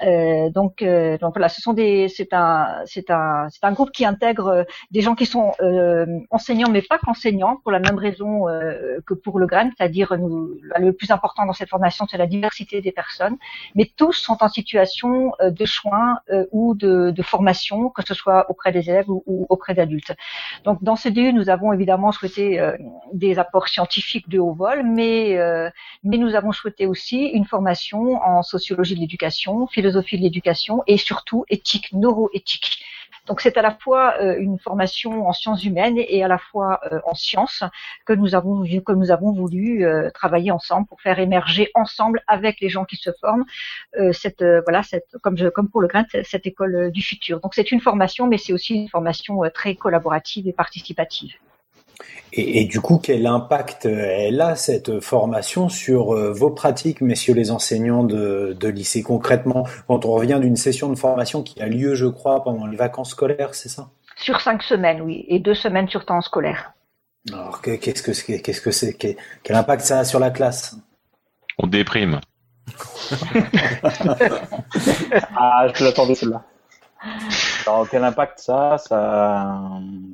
Euh, donc, euh, donc voilà, ce sont des, c'est un, c'est un, c'est un groupe qui intègre euh, des gens qui sont euh, enseignants, mais pas qu'enseignants, pour la même raison euh, que pour le GREN, c'est-à-dire nous, le plus important dans cette formation, c'est la diversité des personnes, mais tous sont en situation de soins ou de, de formation, que ce soit auprès des élèves ou, ou auprès d'adultes. Donc dans ce DU, nous avons évidemment souhaité euh, des apports scientifiques de haut vol, mais, euh, mais nous avons souhaité aussi une formation en sociologie de l'éducation, philosophie de l'éducation et surtout éthique, neuroéthique. Donc c'est à la fois euh, une formation en sciences humaines et à la fois euh, en sciences que nous avons que nous avons voulu euh, travailler ensemble pour faire émerger ensemble avec les gens qui se forment cette voilà cette comme je comme pour le grain cette, école du futur. Donc c'est une formation mais c'est aussi une formation très collaborative et participative. Et, et du coup, quel impact euh, elle a cette formation sur euh, vos pratiques, messieurs les enseignants de, de lycée? Concrètement Quand on revient d'une session de formation qui a lieu, je crois, pendant les vacances scolaires, c'est ça? Sur cinq semaines, oui, et deux semaines sur temps scolaire. Alors que- qu'est-ce que c'est Qu'est-ce que c'est Quel quel impact ça a sur la classe? On déprime. Ah, je l'attendais celle-là. Alors quel impact ça, ça,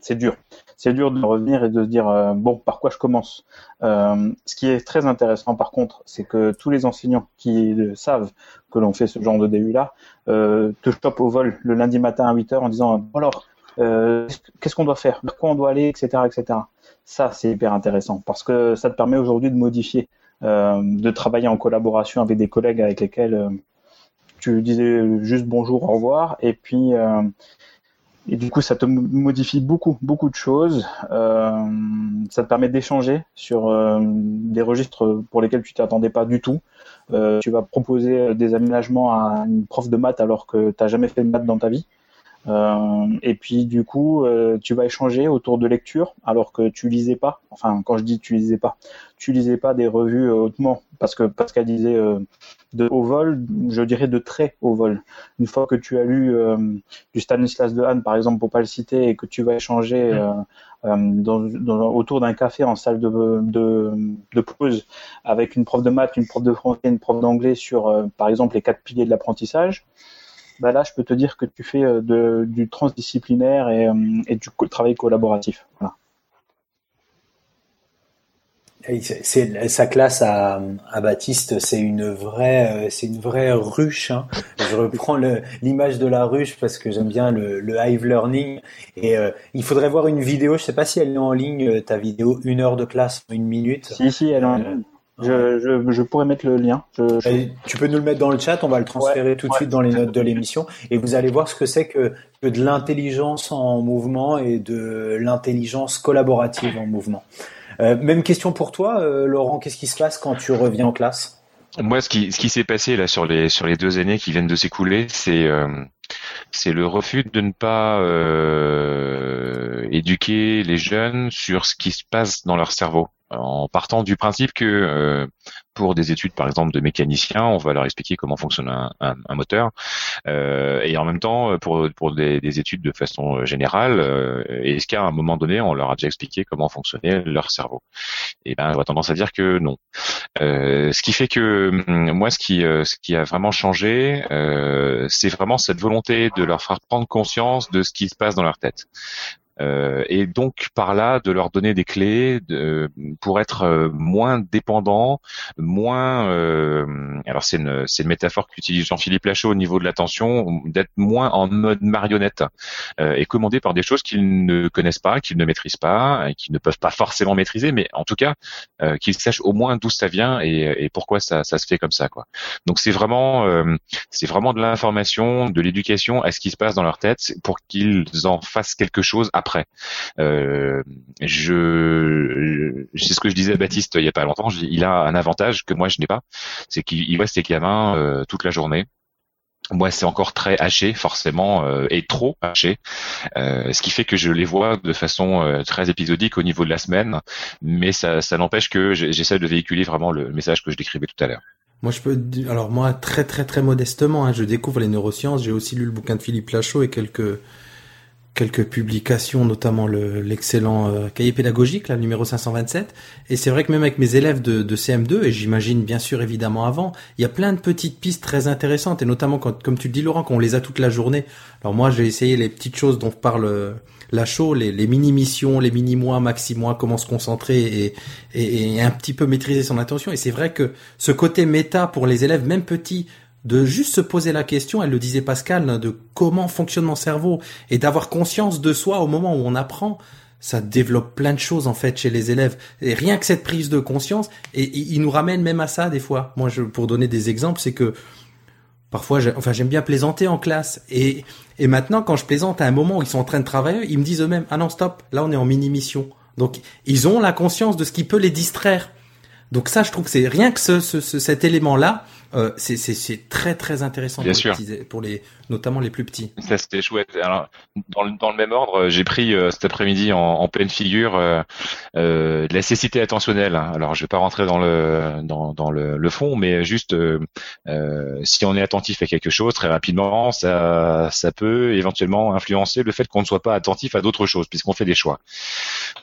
c'est dur. C'est dur de revenir et de se dire euh, bon, par quoi je commence. Euh, ce qui est très intéressant par contre, c'est que tous les enseignants qui savent que l'on fait ce genre de DU là euh, te chopent au vol le lundi matin à 8 heures en disant alors euh, qu'est-ce qu'on doit faire, vers quoi on doit aller, etc., etc. Ça c'est hyper intéressant parce que ça te permet aujourd'hui de modifier, de travailler en collaboration avec des collègues avec lesquels tu disais juste bonjour, au revoir, et puis euh, et du coup ça te modifie beaucoup beaucoup de choses. Euh, ça te permet d'échanger sur euh, des registres pour lesquels tu t'attendais pas du tout. Euh, tu vas proposer des aménagements à une prof de maths alors que tu n'as jamais fait de maths dans ta vie. Euh, et puis du coup, euh, tu vas échanger autour de lecture alors que tu lisais pas. Enfin, quand je dis tu lisais pas, tu lisais pas des revues hautement parce que Pascal disait euh, de haut vol, je dirais de très haut vol. Une fois que tu as lu euh, du Stanislas Dehaene par exemple pour pas le citer et que tu vas échanger euh, dans, dans, autour d'un café en salle de, de, de, pause avec une prof de maths, une prof de français, une prof d'anglais sur par exemple les quatre piliers de l'apprentissage bah là, je peux te dire que tu fais euh, de, du transdisciplinaire et, euh, et du travail collaboratif. Voilà. C'est sa classe à, à Baptiste, c'est une vraie, euh, c'est une vraie ruche. Hein. Je reprends l'image de la ruche parce que j'aime bien le, le hive learning. Et euh, il faudrait voir une vidéo. Je sais pas si elle est en ligne, ta vidéo, une heure de classe, une minute. Si si, elle est en ligne. Je, je, je, pourrais mettre le lien. Je, je... Tu peux nous le mettre dans le chat, on va le transférer ouais, tout de ouais. suite dans les notes de l'émission et vous allez voir ce que c'est que, que de l'intelligence en mouvement et de l'intelligence collaborative en mouvement. Euh, même question pour toi, euh, Laurent, qu'est-ce qui se passe quand tu reviens en classe? Moi, ce qui, ce qui s'est passé là sur les, sur les deux années qui viennent de s'écouler, c'est euh, c'est le refus de ne pas euh, éduquer les jeunes sur ce qui se passe dans leur cerveau en partant du principe que euh, pour des études par exemple de mécaniciens, on va leur expliquer comment fonctionne un, moteur, euh, et en même temps pour pour des, des études de façon générale, euh, est-ce qu'à un moment donné on leur a déjà expliqué comment fonctionnait leur cerveau? Et ben j'aurais tendance à dire que non. Euh, ce qui fait que hum, moi ce qui ce qui a vraiment changé, c'est vraiment cette volonté de leur faire prendre conscience de ce qui se passe dans leur tête. Euh, et donc par là de leur donner des clés de, pour être euh, moins dépendants, moins. Euh, alors c'est une une métaphore qu'utilise Jean-Philippe Lachaud au niveau de l'attention, d'être moins en mode marionnette euh, et commandé par des choses qu'ils ne connaissent pas, qu'ils ne maîtrisent pas, qu'ils ne peuvent pas forcément maîtriser, mais en tout cas euh, qu'ils sachent au moins d'où ça vient et, et pourquoi ça, ça, se fait comme ça quoi. Donc c'est vraiment c'est vraiment de l'information, de l'éducation à ce qui se passe dans leur tête pour qu'ils en fassent quelque chose Euh, je, c'est ce que je disais à Baptiste il y a pas longtemps. Il a un avantage que moi je n'ai pas, c'est qu'il voit ses gamins euh, toute la journée. Moi, c'est encore très haché, forcément, euh, et trop haché, euh, ce qui fait que je les vois de façon euh, très épisodique au niveau de la semaine, mais ça, ça n'empêche que j'essaie de véhiculer vraiment le message que je décrivais tout à l'heure. Moi, je peux, alors moi, très très très modestement, hein, je découvre les neurosciences. J'ai aussi lu le bouquin de Philippe Lachaud et quelques quelques publications, notamment l'excellent euh, cahier pédagogique, là, numéro 527. Et c'est vrai que même avec mes élèves de, de CM2, et j'imagine bien sûr évidemment avant, il y a plein de petites pistes très intéressantes, et notamment quand, comme tu le dis Laurent, quand on les a toute la journée. Alors moi, j'ai essayé les petites choses dont parle euh, la show, les, les mini-missions, les mini-mois, maxi-mois, comment se concentrer et, et, et un petit peu maîtriser son attention. Et c'est vrai que ce côté méta pour les élèves, même petits, de juste se poser la question, elle le disait Pascal, de comment fonctionne mon cerveau et d'avoir conscience de soi au moment où on apprend, ça développe plein de choses en fait chez les élèves. Et rien que cette prise de conscience, et, et il nous ramène même à ça des fois. Moi, je, pour donner des exemples, c'est que parfois, enfin, j'aime bien plaisanter en classe. Et, et maintenant, quand je plaisante à un moment où ils sont en train de travailler, ils me disent eux-mêmes, ah non, stop, là on est en mini-mission. Donc, ils ont la conscience de ce qui peut les distraire. Donc ça, je trouve que c'est rien que ce, ce, cet élément-là, euh, c'est très très intéressant Bien pour, sûr. Les petits, pour les notamment les plus petits. Ça c'était chouette. Alors dans le, dans le même ordre, j'ai pris euh, cet après-midi en, en, pleine figure euh, euh, de la cécité attentionnelle. Alors je vais pas rentrer dans le dans, dans le, le fond, mais juste euh, si on est attentif à quelque chose très rapidement, ça ça peut éventuellement influencer le fait qu'on ne soit pas attentif à d'autres choses puisqu'on fait des choix.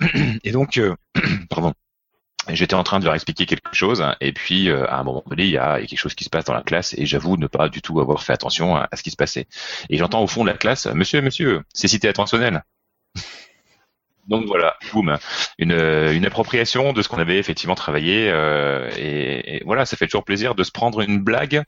Et donc pardon. J'étais en train de leur expliquer quelque chose, et puis euh, à un moment donné, il y, a, quelque chose qui se passe dans la classe, et j'avoue ne pas du tout avoir fait attention à, ce qui se passait. Et j'entends au fond de la classe, Monsieur, Monsieur, c'est cité attentionnel. Donc voilà, boum, une, une appropriation de ce qu'on avait effectivement travaillé, euh, et, voilà, ça fait toujours plaisir de se prendre une blague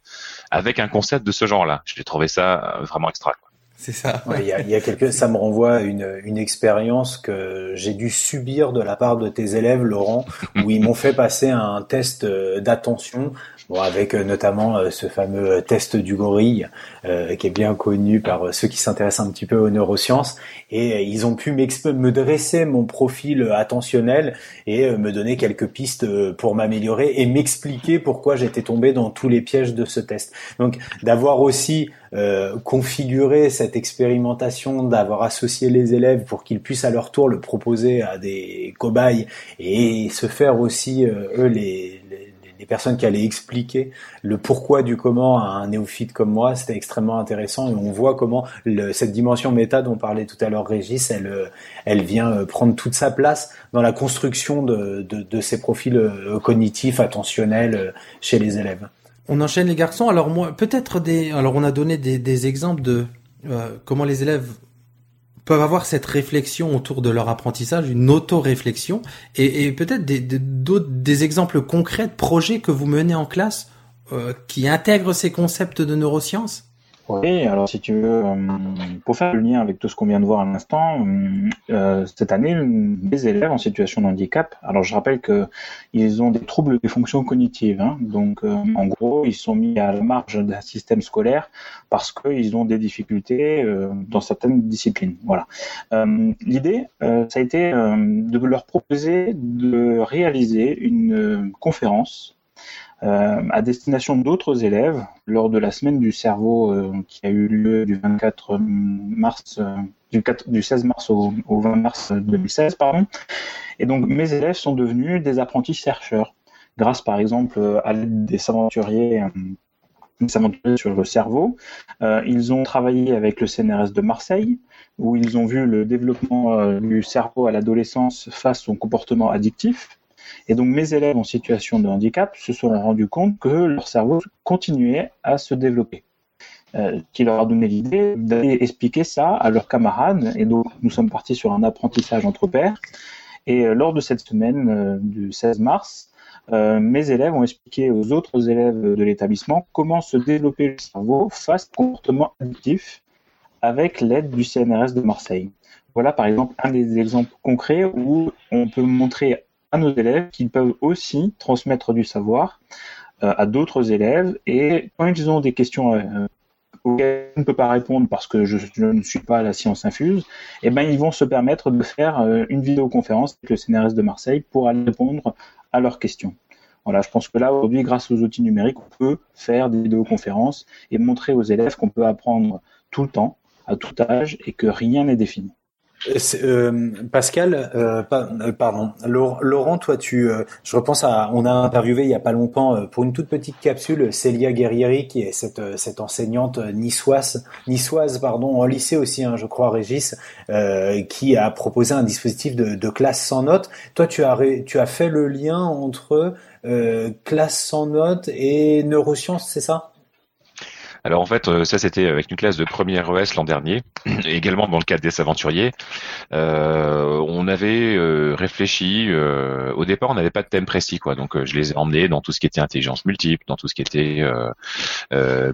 avec un concept de ce genre-là. J'ai trouvé ça vraiment extra. C'est ça. Il y, a, y a ça me renvoie à une, une expérience que j'ai dû subir de la part de tes élèves, Laurent, où ils m'ont fait passer un test euh, d'attention Bon, avec euh, notamment euh, ce fameux test du gorille, euh, qui est bien connu par ceux qui s'intéressent un petit peu aux neurosciences, et ils ont pu me dresser mon profil attentionnel et me donner quelques pistes pour m'améliorer et m'expliquer pourquoi j'étais tombé dans tous les pièges de ce test. Donc d'avoir aussi euh, configuré cette expérimentation, d'avoir associé les élèves pour qu'ils puissent à leur tour le proposer à des cobayes et se faire aussi eux les, les personnes qui allaient expliquer le pourquoi du comment à un néophyte comme moi, c'était extrêmement intéressant et on voit comment cette dimension méta dont parlait tout à l'heure Régis, elle, euh, vient euh, prendre toute sa place dans la construction de, ces profils euh, cognitifs, attentionnels chez les élèves. On enchaîne les garçons. Alors moi, peut-être des. Alors on a donné des, des exemples de comment les élèves peuvent avoir cette réflexion autour de leur apprentissage, une auto-réflexion, et, peut-être des, des exemples concrets de projets que vous menez en classe euh, qui intègrent ces concepts de neurosciences? Oui, alors si tu veux, euh, pour faire le lien avec tout ce qu'on vient de voir à l'instant, euh, cette année, les élèves en situation de handicap, alors je rappelle que ils ont des troubles des fonctions cognitives, hein, donc euh, en gros, ils sont mis à la marge d'un système scolaire parce qu'ils ont des difficultés dans certaines disciplines. Voilà. L'idée, ça a été de leur proposer de réaliser une conférence euh, à destination d'autres élèves lors de la semaine du cerveau euh, qui a eu lieu du 24 mars, euh, du, 4, du, 16 mars au, au, 20 mars 2016, pardon. Et donc mes élèves sont devenus des apprentis chercheurs grâce par exemple à l'aide des aventuriers sur le cerveau. Ils ont travaillé avec le CNRS de Marseille, où ils ont vu le développement du cerveau à l'adolescence face au comportement addictif. Et donc mes élèves en situation de handicap se sont rendus compte que leur cerveau continuait à se développer. Euh, qui leur a donné l'idée d'aller expliquer ça à leurs camarades. Et donc nous sommes partis sur un apprentissage entre pairs. Et euh, lors de cette semaine euh, du 16 mars, euh, mes élèves ont expliqué aux autres élèves de l'établissement comment se développer le cerveau face au comportement addictif avec l'aide du CNRS de Marseille. Voilà par exemple un des exemples concrets où on peut montrer à nos élèves qu'ils peuvent aussi transmettre du savoir euh, à d'autres élèves et quand ils ont des questions euh, auxquelles je ne peux pas répondre parce que je, ne suis pas à la science infuse, eh ben ils vont se permettre de faire euh, une vidéoconférence avec le CNRS de Marseille pour répondre à leurs questions. Voilà, je pense que là aujourd'hui, grâce aux outils numériques, on peut faire des vidéoconférences et montrer aux élèves qu'on peut apprendre tout le temps, à tout âge, et que rien n'est défini. Euh, Pascal, euh, euh, pardon, Laurent, toi, tu, je repense à, on a interviewé il y a pas longtemps pour une toute petite capsule Célia Guerrieri, qui est cette, cette enseignante niçoise, niçoise, pardon, en lycée aussi, hein, je crois, Régis, qui a proposé un dispositif de, de, classe sans notes. Toi, tu as, tu as fait le lien entre classe sans notes et neurosciences, c'est ça? Alors en fait, euh, ça c'était avec une classe de première ES l'an dernier, également dans le cadre des aventuriers. Euh, on avait euh, réfléchi. au départ, on n'avait pas de thème précis, quoi. Donc je les ai emmenés dans tout ce qui était intelligence multiple, dans tout ce qui était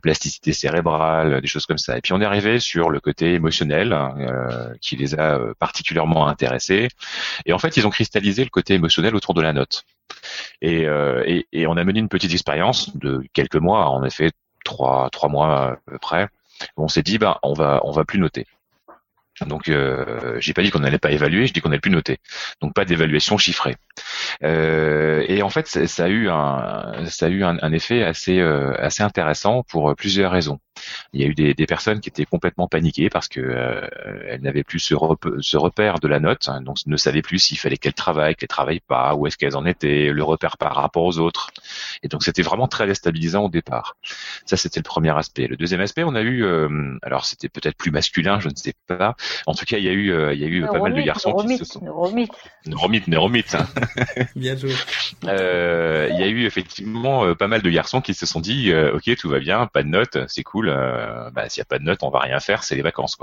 plasticité cérébrale, des choses comme ça. Et puis on est arrivé sur le côté émotionnel hein, qui les a particulièrement intéressés. Et en fait, ils ont cristallisé le côté émotionnel autour de la note. Et, on a mené une petite expérience de quelques mois. En effet, trois trois mois près, on s'est dit bah on va on va plus noter. Donc euh, j'ai pas dit qu'on n'allait pas évaluer, je dis qu'on n'allait plus noter. Donc pas d'évaluation chiffrée. Euh, et en fait ça, a eu un ça a eu un, effet assez euh, assez intéressant pour plusieurs raisons. Il y a eu des, des personnes qui étaient complètement paniquées parce que euh, elles n'avaient plus ce, ce, repère de la note, hein, donc ne savaient plus s'il fallait qu'elles travaillent, qu'elles travaillent pas, où est-ce qu'elles en étaient, le repère par rapport aux autres. Et donc c'était vraiment très déstabilisant au départ. Ça, c'était le premier aspect. Le deuxième aspect, on a eu, euh, alors c'était peut-être plus masculin, je ne sais pas. En tout cas, il y a eu, euh, il y a eu pas mal de garçons qui se sont. Neuromite. Neuromite, neuromite. hein. Bien joué. Euh, il y a eu effectivement euh, pas mal de garçons qui se sont dit, euh, ok, tout va bien, pas de notes, c'est cool. Euh, bah, s'il y a pas de notes, on va rien faire, c'est les vacances.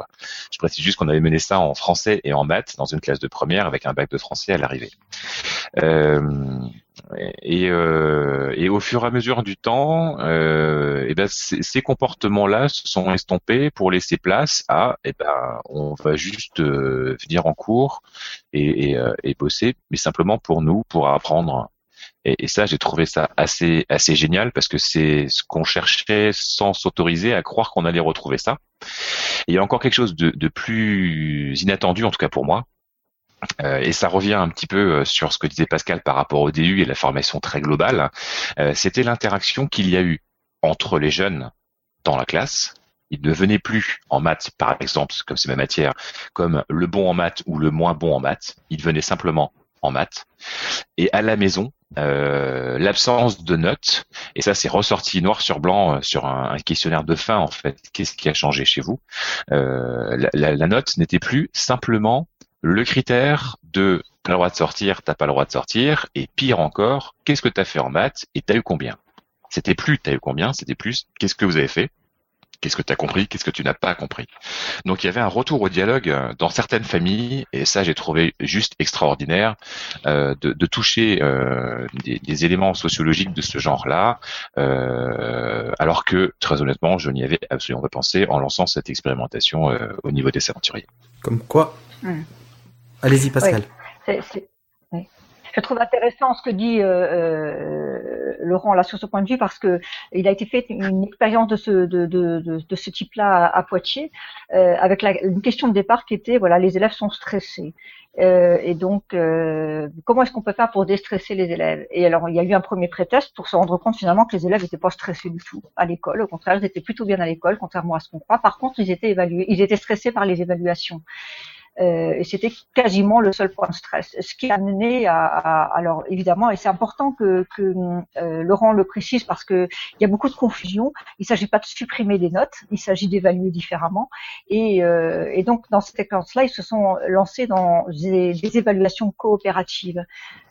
Je précise juste qu'on avait mené ça en français et en maths dans une classe de première avec un bac de français à l'arrivée. Euh, et, euh, et au fur et à mesure du temps, et ben ces, comportements-là se sont estompés pour laisser place à, et ben on va juste venir en cours et bosser, mais simplement pour nous, pour apprendre. Et, et ça, j'ai trouvé ça assez assez génial parce que c'est ce qu'on cherchait sans s'autoriser à croire qu'on allait retrouver ça. Et il y a encore quelque chose de, de plus inattendu, en tout cas pour moi, euh, et ça revient un petit peu euh, sur ce que disait Pascal par rapport au DU et la formation très globale, euh, c'était l'interaction qu'il y a eu entre les jeunes dans la classe. Ils ne venaient plus en maths, par exemple, comme c'est ma matière, comme le bon en maths ou le moins bon en maths. Ils venaient simplement en maths. Et à la maison, euh, l'absence de notes, et ça c'est ressorti noir sur blanc euh, sur un, questionnaire de fin en fait. Qu'est-ce qui a changé chez vous? Euh, la, la- la note n'était plus simplement le critère de t'as le droit de sortir, t'as pas le droit de sortir, et pire encore, qu'est-ce que t'as fait en maths et t'as eu combien? C'était plus t'as eu combien, c'était plus qu'est-ce que vous avez fait, qu'est-ce que t'as compris, qu'est-ce que tu n'as pas compris? Donc il y avait un retour au dialogue euh, dans certaines familles, et ça j'ai trouvé juste extraordinaire euh, de, de toucher euh, des, des éléments sociologiques de ce genre-là, euh, alors que très honnêtement je n'y avais absolument pas pensé en lançant cette expérimentation euh, au niveau des aventuriers. Comme quoi? Allez-y, Pascal. C'est- c'est- oui. Je trouve intéressant ce que dit euh, euh, Laurent là sur ce point de vue parce que il a été fait une expérience de ce de, de, de, ce type-là à, à Poitiers euh, avec la, une question de départ qui était voilà les élèves sont stressés Euh, et donc euh, comment est-ce qu'on peut faire pour déstresser les élèves? Et alors il y a eu un premier prétexte pour se rendre compte finalement que les élèves n'étaient pas stressés du tout à l'école. Au contraire, ils étaient plutôt bien à l'école, contrairement à ce qu'on croit. Par contre, ils étaient évalués, ils étaient stressés par les évaluations. Euh, et c'était quasiment le seul point de stress. Ce qui a amené à, à- alors évidemment, et c'est important que, que euh, Laurent le précise parce que il y a beaucoup de confusion. Il ne s'agit pas de supprimer des notes, il s'agit d'évaluer différemment. Et, euh, et donc dans cette séquence-là, ils se sont lancés dans des, des évaluations coopératives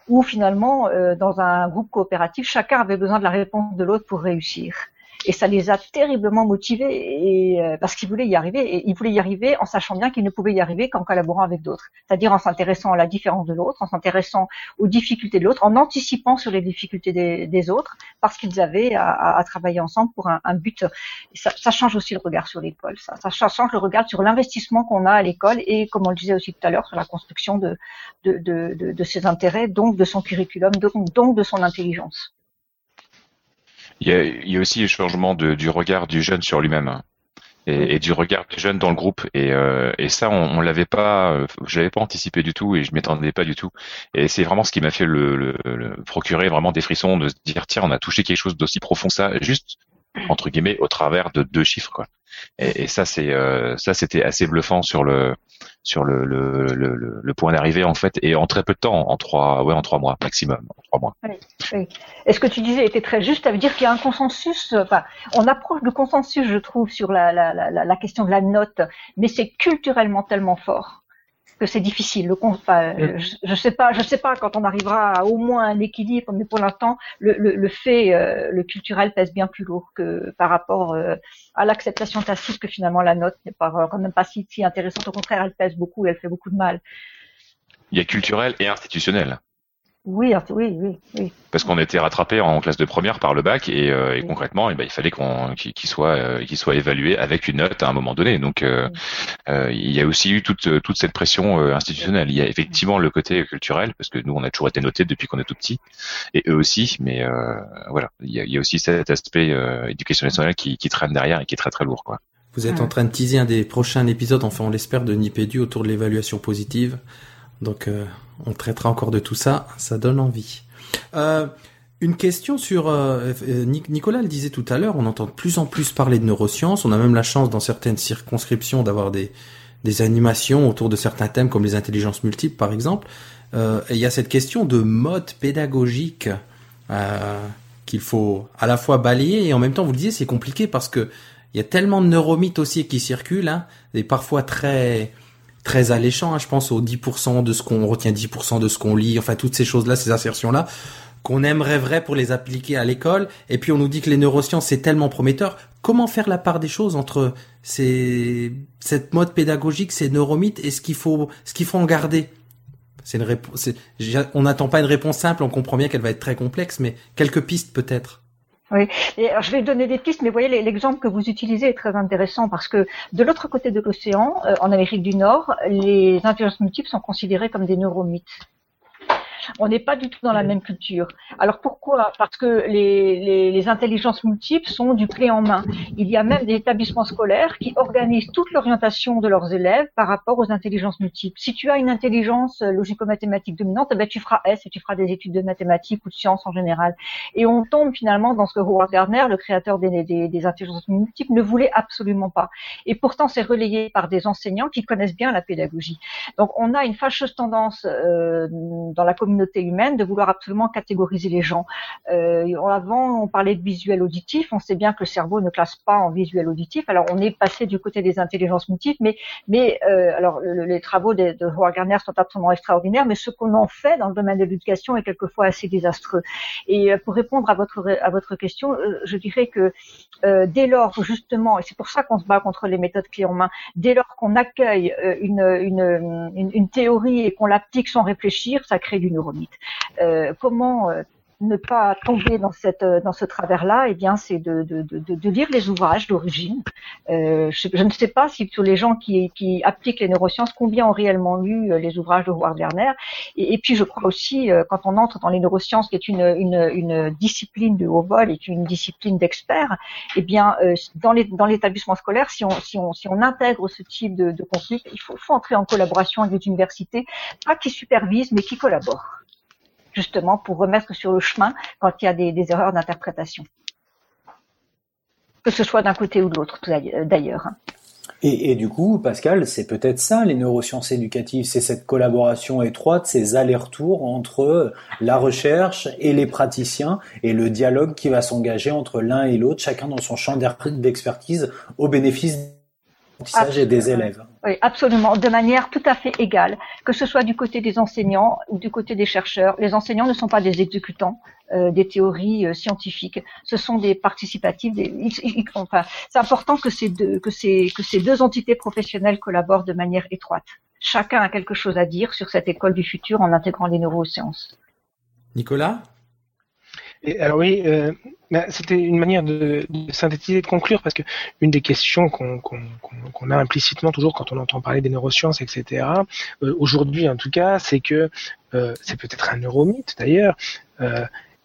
où finalement, euh, dans un groupe coopératif, chacun avait besoin de la réponse de l'autre pour réussir. Et ça les a terriblement motivés et, euh, parce qu'ils voulaient y arriver. Et ils voulaient y arriver en sachant bien qu'ils ne pouvaient y arriver qu'en collaborant avec d'autres. C'est-à-dire en s'intéressant à la différence de l'autre, en s'intéressant aux difficultés de l'autre, en anticipant sur les difficultés des, autres, parce qu'ils avaient à, travailler ensemble pour un, but. Ça, ça change aussi le regard sur l'école. Ça, ça change le regard sur l'investissement qu'on a à l'école et, comme on le disait aussi tout à l'heure, sur la construction de, de, de, ses intérêts, donc de son curriculum, donc de son intelligence. Il y a, il y a aussi le changement de, du regard du jeune sur lui-même hein, et, et du regard du jeune dans le groupe. Et, euh, et ça, on, on l'avait pas, je l'avais pas anticipé du tout et je m'y attendais pas du tout. Et c'est vraiment ce qui m'a fait le, le, le procurer vraiment des frissons de se dire tiens, on a touché quelque chose d'aussi profond que ça, juste entre guillemets au travers de deux chiffres quoi. Et, et ça c'est euh, ça c'était assez bluffant sur le sur le le, le, le- point d'arrivée en fait et en très peu de temps en trois ouais en trois mois maximum en trois mois. Et ce que tu disais était très juste, ça veut dire qu'il y a un consensus, euh, enfin, on approche du consensus, je trouve, sur la, la, la, la question de la note, mais c'est culturellement tellement fort que c'est difficile. Le, con- enfin, euh, je, je sais pas, je sais pas quand on arrivera à au moins un équilibre, mais pour l'instant, le, le, le fait, euh, le culturel pèse bien plus lourd que par rapport euh, à l'acceptation tacite que finalement la note n'est pas quand même pas si, si intéressante. Au contraire, elle pèse beaucoup et elle fait beaucoup de mal. Il y a culturel et institutionnel. Oui, oui, oui, oui. parce qu'on était rattrapé en classe de première par le bac et, euh, et concrètement, eh ben, il fallait qu'on qu'il soit euh, qu'il soit évalué avec une note à un moment donné. Donc, euh, euh, il y a aussi eu toute toute cette pression euh, institutionnelle. Il y a effectivement le côté culturel parce que nous, on a toujours été notés depuis qu'on est tout petit et eux aussi. Mais euh, voilà, il y, a, il y a aussi cet aspect euh, éducation nationale qui, qui traîne derrière et qui est très très lourd, quoi. Vous êtes en train de teaser un des prochains épisodes, enfin on l'espère, de Nipédu autour de l'évaluation positive. Donc euh, on traitera encore de tout ça, ça donne envie. Euh, une question sur euh, Nic- Nicolas le disait tout à l'heure, on entend de plus en plus parler de neurosciences. On a même la chance dans certaines circonscriptions d'avoir des animations autour de certains thèmes comme les intelligences multiples par exemple. Euh, et il y a cette question de mode pédagogique qu'il faut à la fois balayer et en même temps, vous le disiez, c'est compliqué parce que il y a tellement de neuromythes aussi qui circulent, hein, et parfois très très alléchants. Hein, je pense aux 10% de ce qu'on retient, 10% de ce qu'on lit, enfin toutes ces choses-là, ces assertions-là qu'on aimerait vrai pour les appliquer à l'école. Et puis on nous dit que les neurosciences c'est tellement prometteur. Comment faire la part des choses entre ces, cette mode pédagogique, ces neuromythes et ce qu'il faut, ce qu'il faut en garder? C'est une réponse. On n'attend pas une réponse simple. On comprend bien qu'elle va être très complexe, mais quelques pistes peut-être. Oui, et alors je vais donner des pistes, mais voyez, l'exemple que vous utilisez est très intéressant parce que de l'autre côté de l'océan, euh, en Amérique du Nord, les intelligences multiples sont considérées comme des neuromythes. On n'est pas du tout dans la même culture. Alors pourquoi? Parce que les, les, intelligences multiples sont du clé en main. Il y a même des établissements scolaires qui organisent toute l'orientation de leurs élèves par rapport aux intelligences multiples. Si tu as une intelligence logico-mathématique dominante, eh ben, tu feras S et tu feras des études de mathématiques ou de sciences en général. Et on tombe finalement dans ce que Howard Gardner, le créateur des, des, des intelligences multiples, ne voulait absolument pas. Et pourtant, c'est relayé par des enseignants qui connaissent bien la pédagogie. Donc, on a une fâcheuse tendance euh, dans la communauté humaine de vouloir absolument catégoriser les gens. Euh, avant, on parlait de visuel auditif. On sait bien que le cerveau ne classe pas en visuel auditif. Alors, on est passé du côté des intelligences multiples, mais, euh, alors les travaux de, de Howard Gardner sont absolument extraordinaires, mais ce qu'on en fait dans le domaine de l'éducation est quelquefois assez désastreux. Et euh, pour répondre à votre à votre question, je dirais que dès lors justement, et c'est pour ça qu'on se bat contre les méthodes clés en main, dès lors qu'on accueille une, une, une, théorie et qu'on l'applique sans réfléchir, ça crée du. Euh, comment euh, ne pas tomber dans cette euh, dans ce travers-là, eh bien, c'est de, de, de, lire les ouvrages d'origine. Euh, je, ne sais pas si tous les gens qui, qui appliquent les neurosciences, combien ont réellement lu les ouvrages de Howard Werner. Et, et puis, je crois aussi, quand on entre dans les neurosciences, qui est une, une, une discipline de haut vol, est une discipline d'experts, eh bien, dans les dans l'établissement scolaire, si on si on si on intègre ce type de, de conflit, il faut, faut entrer en collaboration avec les universités, pas qui supervisent, mais qui collaborent justement pour remettre sur le chemin quand il y a des, erreurs d'interprétation. Que ce soit d'un côté ou de l'autre, d'ailleurs. Et, du coup, Pascal, c'est peut-être ça les neurosciences éducatives, c'est cette collaboration étroite, ces allers-retours entre la recherche et les praticiens et le dialogue qui va s'engager entre l'un et l'autre, chacun dans son champ d'expertise au bénéfice et des élèves. Oui, absolument, de manière tout à fait égale, que ce soit du côté des enseignants ou du côté des chercheurs. Les enseignants ne sont pas des exécutants euh, des théories euh, scientifiques, ce sont des participatifs. C'est important que ces deux entités professionnelles collaborent de manière étroite. Chacun a quelque chose à dire sur cette école du futur en intégrant les neurosciences. Nicolas? Alors oui, euh, c'était une manière de, synthétiser, de conclure, parce que une des questions qu'on a implicitement toujours quand on entend parler des neurosciences, etc., euh, aujourd'hui en tout cas, c'est que euh, c'est peut-être un neuromythe d'ailleurs,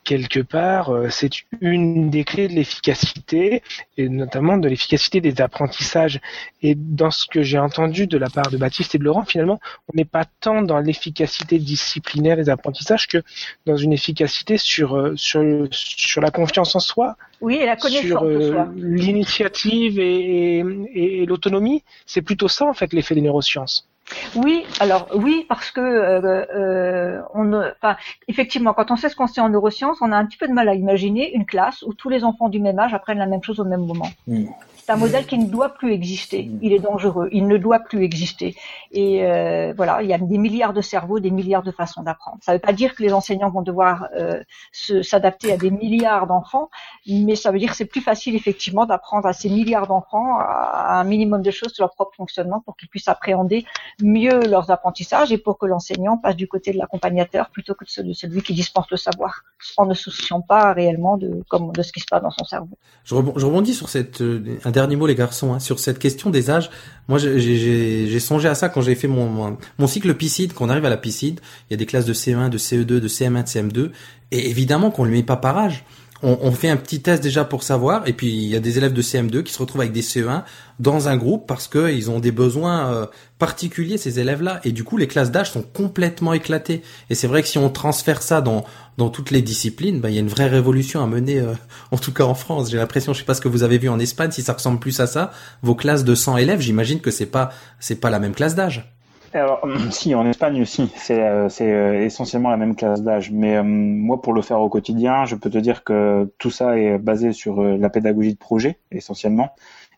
quelque part, euh, c'est une des clés de l'efficacité, et notamment de l'efficacité des apprentissages. Et dans ce que j'ai entendu de la part de Baptiste et de Laurent, finalement, on n'est pas tant dans l'efficacité disciplinaire des apprentissages que dans une efficacité sur, euh, sur, sur la confiance en soi. Oui, et la connaissance sur euh, l'initiative et, et l'autonomie. C'est plutôt ça, en fait, l'effet des neurosciences. Oui, alors oui, parce que euh, euh, on, enfin, effectivement, quand on sait ce qu'on sait en neurosciences, on a un petit peu de mal à imaginer une classe où tous les enfants du même âge apprennent la même chose au même moment. Mm. C'est un modèle qui ne doit plus exister. Il est dangereux. Il ne doit plus exister. Et euh, voilà, il y a des milliards de cerveaux, des milliards de façons d'apprendre. Ça ne veut pas dire que les enseignants vont devoir euh, s'adapter à des milliards d'enfants, mais ça veut dire que c'est plus facile effectivement d'apprendre à ces milliards d'enfants un minimum de choses sur leur propre fonctionnement pour qu'ils puissent appréhender mieux leurs apprentissages et pour que l'enseignant passe du côté de l'accompagnateur plutôt que de celui qui dispense le savoir, en ne souciant pas réellement de, de ce qui se passe dans son cerveau. Je rebondis sur cette euh, dernier mot les garçons hein, sur cette question des âges. Moi j'ai songé à ça quand j'ai fait mon, mon, cycle piscine, qu'on arrive à la piscine, il y a des classes de CE1, de CE2, de CM1, de CM2 et évidemment qu'on ne le met pas par âge on, fait un petit test déjà pour savoir, et puis il y a des élèves de CM2 qui se retrouvent avec des CE1 dans un groupe parce qu'ils ont des besoins euh, particuliers ces élèves-là, et du coup les classes d'âge sont complètement éclatées. Et c'est vrai que si on transfère ça dans dans toutes les disciplines, bah, il y a une vraie révolution à mener, euh, en tout cas en France. J'ai l'impression, je sais pas ce que vous avez vu en Espagne, si ça ressemble plus à ça, vos classes de 100 élèves, j'imagine que c'est pas c'est pas la même classe d'âge. Alors, si, en Espagne aussi, c'est euh, euh, essentiellement la même classe d'âge. Mais euh, moi, pour le faire au quotidien, je peux te dire que tout ça est basé sur euh, la pédagogie de projet, essentiellement.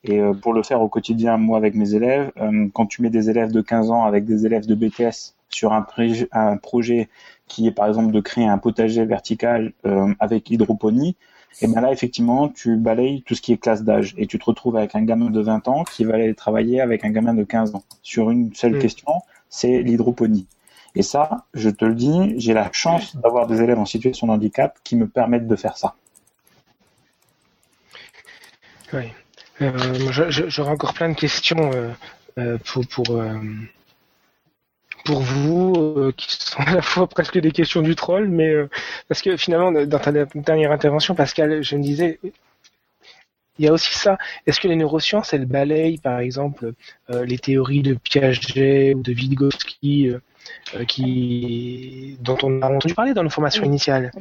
Et euh, pour le faire au quotidien, moi, avec mes élèves, quand tu mets des élèves de 15 ans avec des élèves de BTS sur un, un projet qui est, par exemple, de créer un potager vertical avec hydroponie, et bien là, effectivement, tu balayes tout ce qui est classe d'âge et tu te retrouves avec un gamin de 20 ans qui va aller travailler avec un gamin de 15 ans sur une seule Mm. question, c'est l'hydroponie. Et ça, je te le dis, j'ai la chance d'avoir des élèves en situation de handicap qui me permettent de faire ça. Oui. Euh, J'aurais encore plein de questions euh, euh, pour pour pour vous euh, qui sont à la fois presque des questions du troll, mais euh, parce que finalement dans ta dernière intervention, Pascal, je me disais. Il y a aussi ça. Est-ce que les neurosciences, elles balayent, par exemple, euh, les théories de Piaget ou de Vygotsky, euh, qui, dont on a entendu parler dans nos formations Oui. initiales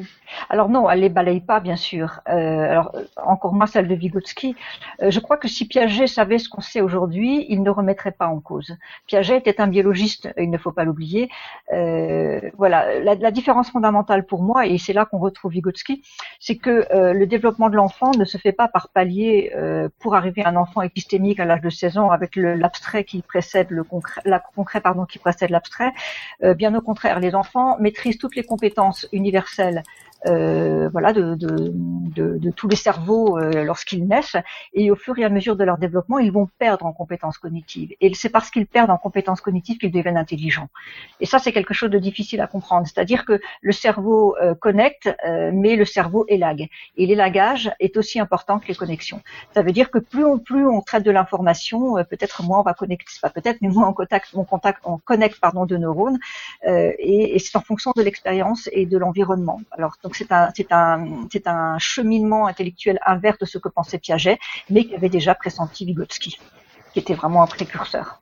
Alors non, elle les balaye pas, bien sûr. Euh, alors euh, encore moins celle de Vygotsky. Euh, je crois que si Piaget savait ce qu'on sait aujourd'hui, il ne remettrait pas en cause. Piaget était un biologiste, il ne faut pas l'oublier. Euh, voilà, la, la différence fondamentale pour moi, et c'est là qu'on retrouve Vygotsky, c'est que euh, le développement de l'enfant ne se fait pas par palier euh, pour arriver à un enfant épistémique à l'âge de 16 ans avec l'abstrait qui précède le concret, la concret pardon qui précède l'abstrait. Euh, bien au contraire, les enfants maîtrisent toutes les compétences universelles euh, voilà, de, de, de, de tous les cerveaux euh, lorsqu'ils naissent, et au fur et à mesure de leur développement, ils vont perdre en compétences cognitives. Et c'est parce qu'ils perdent en compétences cognitives qu'ils deviennent intelligents. Et ça, c'est quelque chose de difficile à comprendre. C'est-à-dire que le cerveau euh, connecte, euh, mais le cerveau élague. Et l'élagage est aussi important que les connexions. Ça veut dire que plus on, plus on traite de l'information, euh, peut-être moins on va connecter, pas peut-être, mais moins on contacte, on contacte, on connecte pardon de neurones, euh, et, et c'est en fonction de l'expérience et de l'environnement. Alors c'est un cheminement intellectuel inverse de ce que pensait Piaget, mais qui avait déjà pressenti Vygotsky, qui était vraiment un précurseur.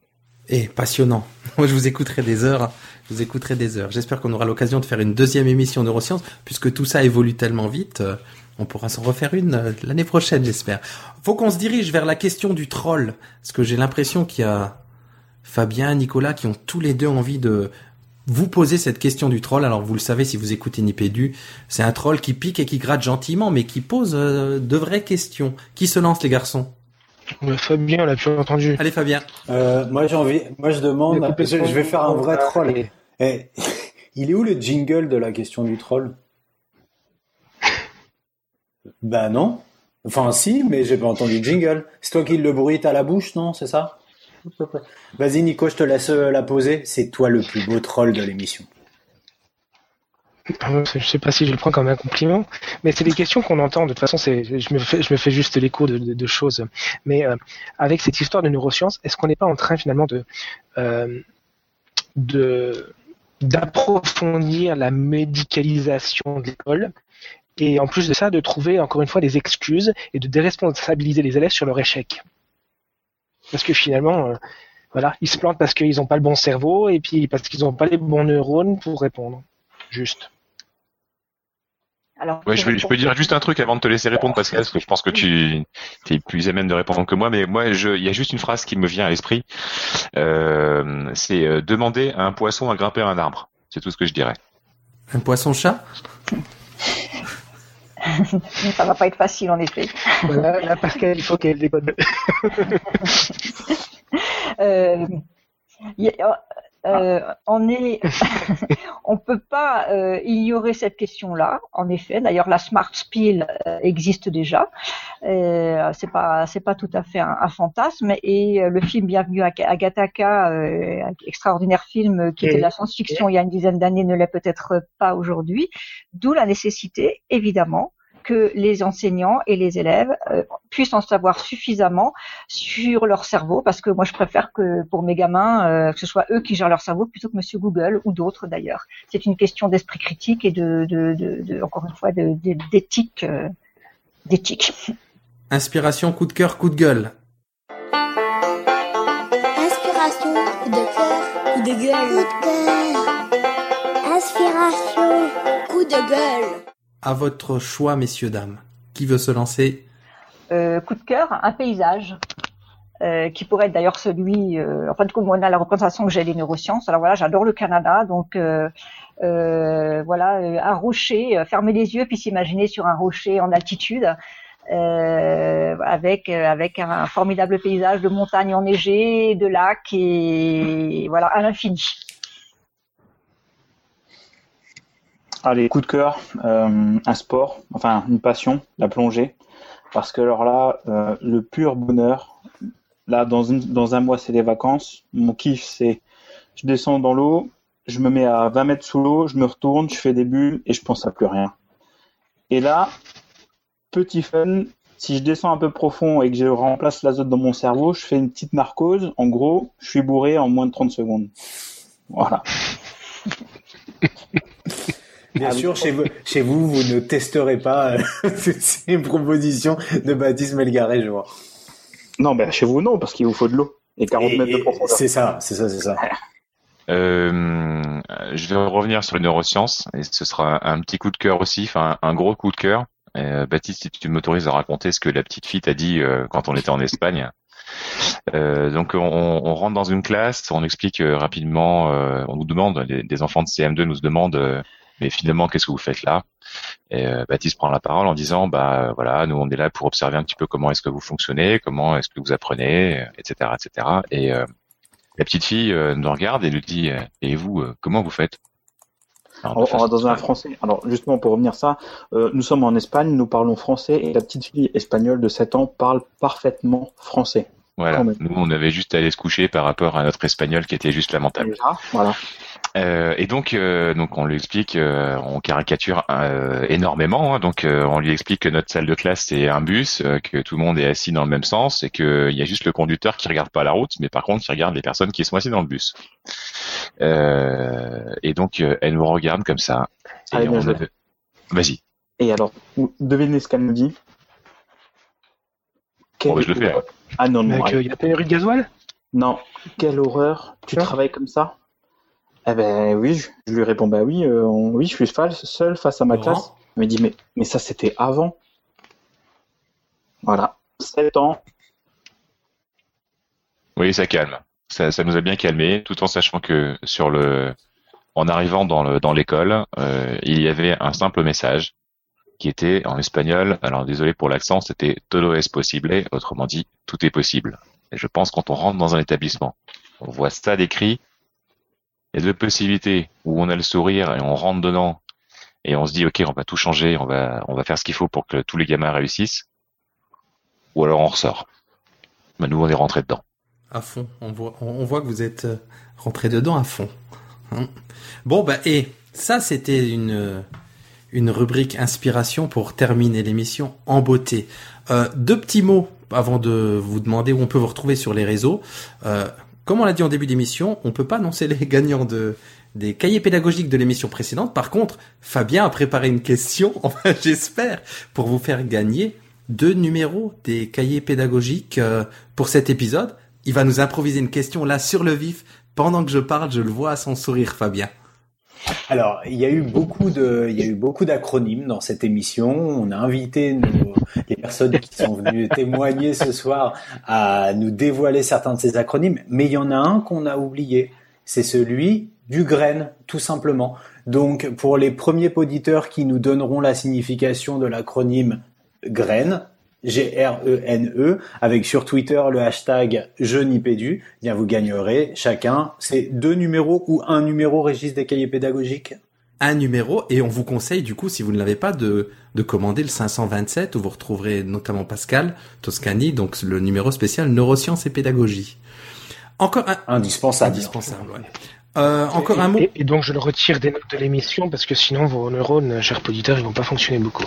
Et passionnant. Moi, je vous écouterai des heures. Je vous écouterai des heures. J'espère qu'on aura l'occasion de faire une deuxième émission neurosciences, puisque tout ça évolue tellement vite. euh, On pourra s'en refaire une euh, l'année prochaine, j'espère. Faut qu'on se dirige vers la question du troll, parce que j'ai l'impression qu'il y a Fabien, Nicolas, qui ont tous les deux envie de vous poser cette question du troll. Alors, vous le savez, si vous écoutez Nipédu, c'est un troll qui pique et qui gratte gentiment, mais qui pose euh, de vraies questions. Qui se lance, les garçons? Euh, Fabien, on l'a plus entendu? Allez, Fabien. Euh, moi, j'ai envie, moi, je demande, je, vais faire un vrai troll. Il est où le jingle de la question du troll? Bah non. Enfin si, mais j'ai pas entendu le jingle. C'est toi qui le bruite à la bouche, non? C'est ça? Vas-y Nico, je te laisse euh, la poser. C'est toi le plus beau troll de l'émission. Euh, Je sais pas si je le prends comme un compliment, mais c'est des questions qu'on entend. De toute façon, c'est, je me fais, juste l'écho de, de- choses. Mais euh, avec cette histoire de neurosciences, est-ce qu'on n'est pas en train finalement de, de d'approfondir la médicalisation de l'école et en plus de ça, de trouver encore une fois des excuses et de déresponsabiliser les élèves sur leur échec? Parce que finalement, euh, voilà, ils se plantent parce qu'ils n'ont pas le bon cerveau et puis parce qu'ils n'ont pas les bons neurones pour répondre. Juste. Alors, Ouais, je, vais- je peux dire juste un truc avant de te laisser répondre, Pascal, parce que je pense que tu es plus à même de répondre que moi. Mais moi, je, il y a juste une phrase qui me vient à l'esprit. Euh, c'est euh, demander à un poisson à grimper à un arbre. C'est tout ce que je dirais. Un poisson-chat ça va pas être facile en effet. Voilà, là, Pascal, il faut qu'elle déconne. Euh, y a- euh, on est, on peut pas euh, ignorer cette question-là. En effet, d'ailleurs, la Smart Spiel euh, existe déjà. Euh, c'est pas, c'est pas tout à fait un, un fantasme. Et euh, le film Bienvenue à, euh, un extraordinaire film qui était de la science-fiction il y a une dizaine d'années, ne l'est peut-être pas aujourd'hui. D'où la nécessité, évidemment, que les enseignants et les élèves euh, puissent en savoir suffisamment sur leur cerveau, parce que moi je préfère que pour mes gamins, euh, que ce soit eux qui gèrent leur cerveau plutôt que Monsieur Google ou d'autres d'ailleurs. C'est une question d'esprit critique et de, de, de, de- encore une fois, de- de- d'éthique, euh, d'éthique. Inspiration, coup de cœur, coup de gueule. Inspiration, coup de cœur, coup de gueule. Coup de cœur. Inspiration, coup de gueule. À votre choix, messieurs, dames. Qui veut se lancer? Euh, coup de cœur, un paysage. euh, qui pourrait être d'ailleurs celui, euh, en fin de on a la représentation que j'ai des neurosciences. Alors voilà, j'adore le Canada, donc euh, euh, voilà, un rocher, fermer les yeux puis s'imaginer sur un rocher en altitude. avec avec un formidable paysage de montagnes enneigées, de lacs et voilà à l'infini. Allez, coup de cœur, euh, un sport, enfin une passion, la plongée. Parce que alors là, euh, le pur bonheur, là dans, dans un mois c'est les vacances, mon kiff c'est je descends dans l'eau, je me mets à 20 mètres sous l'eau, je me retourne, je fais des bulles et je pense à plus rien. Et là, petit fun, si je descends un peu profond et que je remplace l'azote dans mon cerveau, je fais une petite narcose. En gros, je suis bourré en moins de 30 secondes. Voilà. Bien Ah, sûr, oui. chez vous, chez vous, vous ne testerez pas euh, ces propositions de Baptiste Melgaret, je vois. Non, ben chez vous non, parce qu'il vous faut de l'eau. Et 40 Et- mètres de profondeur. C'est ça, c'est ça, c'est ça. Euh, je vais revenir sur les neurosciences et ce sera un petit coup de cœur aussi, enfin un gros coup de cœur. Euh, Baptiste, si tu m'autorises à raconter ce que la petite fille t'a dit euh, quand on était en Espagne. Euh, donc on, on rentre dans une classe, on explique euh, rapidement, euh, on nous demande, des, des enfants de CM2 nous demandent, euh, mais finalement qu'est-ce que vous faites là? Et euh, Baptiste prend la parole en disant, bah euh, voilà, nous on est là pour observer un petit peu comment est-ce que vous fonctionnez, comment est-ce que vous apprenez, etc., etc. Et euh, la petite fille euh, nous regarde et nous dit euh, Et vous, euh, comment vous faites? Alors, façon dans un français. Alors justement pour revenir à ça, euh, nous sommes en Espagne, nous parlons français et la petite fille espagnole de 7 ans parle parfaitement français. Voilà. Nous, on avait juste à aller se coucher par rapport à notre espagnol qui était juste lamentable. Déjà, voilà. Euh, et donc, euh, donc on lui explique, euh, on caricature euh, énormément. hein. donc, euh, on lui explique que notre salle de classe c'est un bus, euh, que tout le monde est assis dans le même sens et qu'il y a juste le conducteur qui regarde pas la route, mais par contre qui regarde les personnes qui sont assises dans le bus. Euh, et donc, euh, elle nous regarde comme ça. Joué. avait- Vas-y. Et alors, devinez ce qu'elle nous dit? Bon, bah, je le fais. hein. Ah non, non, il y a pénurie de gasoil? Non. Quelle horreur Tu travailles comme ça? Eh ben oui, je, je lui réponds bah oui, euh, on- oui, je suis fa- seul face à ma Laurent classe. Elle me dit mais mais ça c'était avant. Voilà, 7 ans. Oui, ça calme. Ça, ça nous a bien calmé, tout en sachant que sur le, en arrivant dans le dans l'école, euh, il y avait un simple message qui était en espagnol. Alors désolé pour l'accent, c'était todo es posible, autrement dit tout est possible. Et je pense quand on rentre dans un établissement, on voit ça décrit. Il y a deux possibilités où on a le sourire et on rentre dedans et on se dit ok on va tout changer, on va on va faire ce qu'il faut pour que tous les gamins réussissent, ou alors on ressort. Mais nous on est rentré dedans. À fond. On voit, on, voit que vous êtes euh, rentré dedans à fond. Hein. Bon, bah, et ça, c'était une, euh, une rubrique inspiration pour terminer l'émission en beauté. Euh, deux petits mots avant de vous demander où on peut vous retrouver sur les réseaux. Comme on l'a dit en début d'émission, on peut pas annoncer les gagnants de des cahiers pédagogiques de l'émission précédente. Par contre, Fabien a préparé une question, enfin j'espère, pour vous faire gagner deux numéros des cahiers pédagogiques euh, pour cet épisode. Il va nous improviser une question là sur le vif. Pendant que je parle, je le vois à son sourire, Fabien. Alors, il y a eu beaucoup de, il y a eu beaucoup d'acronymes dans cette émission. On a invité nos, les personnes qui sont venues témoigner ce soir à nous dévoiler certains de ces acronymes, mais il y en a un qu'on a oublié. C'est celui du graine, tout simplement. Donc, pour les premiers auditeurs qui nous donneront la signification de l'acronyme graine, G-R-E-N-E, avec sur Twitter le hashtag je nipédu, eh bien vous gagnerez chacun ces deux numéros ou un numéro Régis des cahiers pédagogiques? Un numéro et on vous conseille du coup, si vous ne l'avez pas, de, de commander le 527 où vous retrouverez notamment Pascal Toscani, donc le numéro spécial neurosciences et pédagogie. Encore un Indispensable. indispensable. Ouais. Euh, encore un mot. Et, et donc je le retire des notes de l'émission parce que sinon vos neurones, chers auditeurs, ils vont pas fonctionner beaucoup.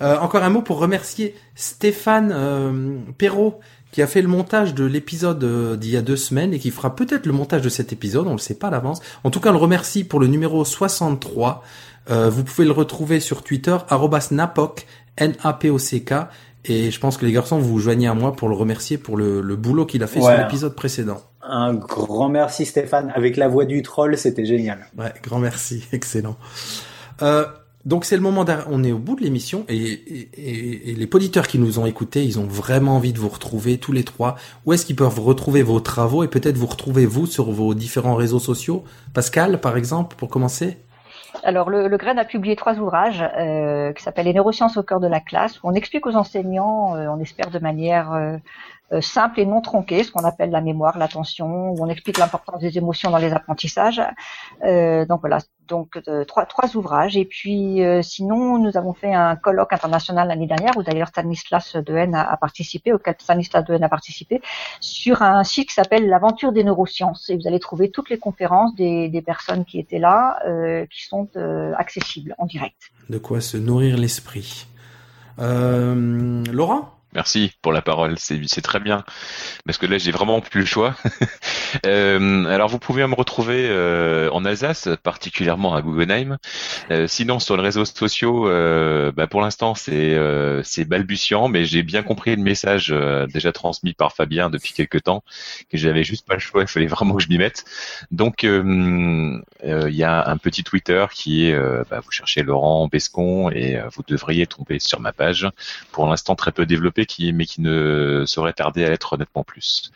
Euh, encore un mot pour remercier Stéphane euh, Perrault qui a fait le montage de l'épisode euh, d'il y a deux semaines et qui fera peut-être le montage de cet épisode, on le sait pas à l'avance. En tout cas, on le remercie pour le numéro 63. Euh, vous pouvez le retrouver sur Twitter, arrobas napoc, N-A-P-O-C-K. Et je pense que les garçons, vous vous joignez à moi pour le remercier pour le, le boulot qu'il a fait Ouais. sur l'épisode précédent. Un grand merci Stéphane. Avec la voix du troll, c'était génial. Ouais, grand merci, excellent. Euh, Donc c'est le moment, d'arr- on est au bout de l'émission et, et, et- et les auditeurs qui nous ont écoutés, ils ont vraiment envie de vous retrouver tous les trois. Où est-ce qu'ils peuvent retrouver vos travaux et peut-être vous retrouver vous sur vos différents réseaux sociaux? Pascal, par exemple, pour commencer Alors, le, le Grain a publié trois ouvrages euh, qui s'appellent Les neurosciences au cœur de la classe, où on explique aux enseignants, euh, on espère de manière euh, euh, simple et non tronquée, ce qu'on appelle la mémoire, l'attention, où on explique l'importance des émotions dans les apprentissages. Euh, donc voilà, donc euh, trois, trois ouvrages. Et puis euh, sinon, nous avons fait un colloque international l'année dernière, où d'ailleurs Stanislas Dehaene a, participé, auquel Stanislas Dehaene a participé, sur un site qui s'appelle l'aventure des neurosciences. Et vous allez trouver toutes les conférences des, des personnes qui étaient là, euh, qui sont euh, accessibles en direct. De quoi se nourrir l'esprit. Laurent Merci pour la parole, c'est très bien parce que là j'ai vraiment plus le choix. Euh, alors vous pouvez me retrouver euh, en Alsace, particulièrement à Guggenheim. Euh, sinon sur les réseaux sociaux, bah, pour l'instant c'est balbutiant, mais j'ai bien compris le message déjà transmis par Fabien depuis quelques temps que j'avais juste pas le choix, il fallait vraiment que je m'y mette. Donc il y a un petit Twitter qui est bah, vous cherchez Laurent Bescon et vous devriez tomber sur ma page pour l'instant très peu développé, qui, mais qui ne saurait tarder à l'être nettement plus.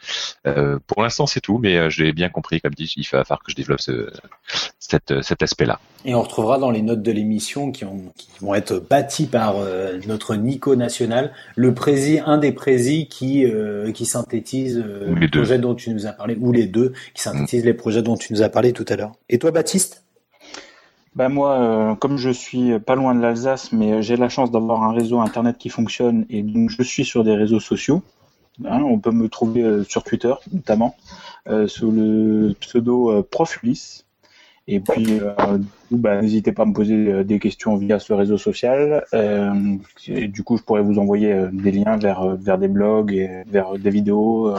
Euh, pour l'instant, c'est tout, mais euh, j'ai bien compris, comme dit, il va falloir que je développe ce, cette, cet aspect-là. Et on retrouvera dans les notes de l'émission qui, ont- qui vont être bâties par euh, notre Nico national, le prési, un des présis qui, euh, qui synthétise les le deux. projet dont tu nous as parlé, ou les deux qui synthétisent les projets dont tu nous as parlé tout à l'heure. Et toi, Baptiste? Bah moi, euh, comme je suis pas loin de l'Alsace, mais euh, j'ai la chance d'avoir un réseau internet qui fonctionne et donc je suis sur des réseaux sociaux. Hein, on peut me trouver euh, sur Twitter notamment sous le pseudo Prof Ulysse. Et puis, bah, n'hésitez pas à me poser des questions via ce réseau social. Et du coup, je pourrais vous envoyer des liens vers, vers des blogs et vers des vidéos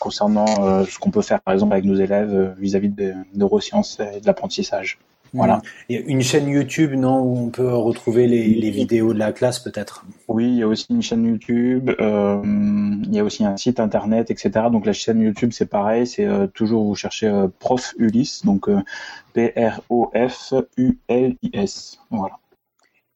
concernant ce qu'on peut faire, par exemple, avec nos élèves vis-à-vis des neurosciences et de l'apprentissage. Voilà. Il y a une chaîne YouTube, non, où on peut retrouver les, les vidéos de la classe, peut-être? Oui, il y a aussi une chaîne YouTube, euh, il y a aussi un site internet, etc. Donc la chaîne YouTube, c'est pareil, c'est euh, toujours vous cherchez euh, Prof Ulysse, donc euh, P-R-O-F-U-L-I-S. Voilà.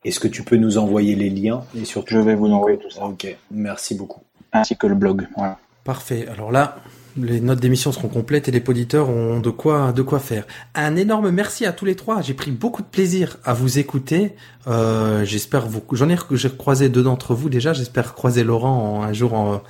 Est-ce que tu peux nous envoyer les liens et surtout Je vais vous envoyer tout ça, Ok, merci beaucoup. ainsi que le blog. Voilà. Parfait. Alors là, les notes d'émission seront complètes et les auditeurs ont de quoi, de quoi faire. Un énorme merci à tous les trois. J'ai pris beaucoup de plaisir à vous écouter. Euh, j'espère vous, j'en ai, j'ai croisé deux d'entre vous déjà. J'espère croiser Laurent en- un jour en,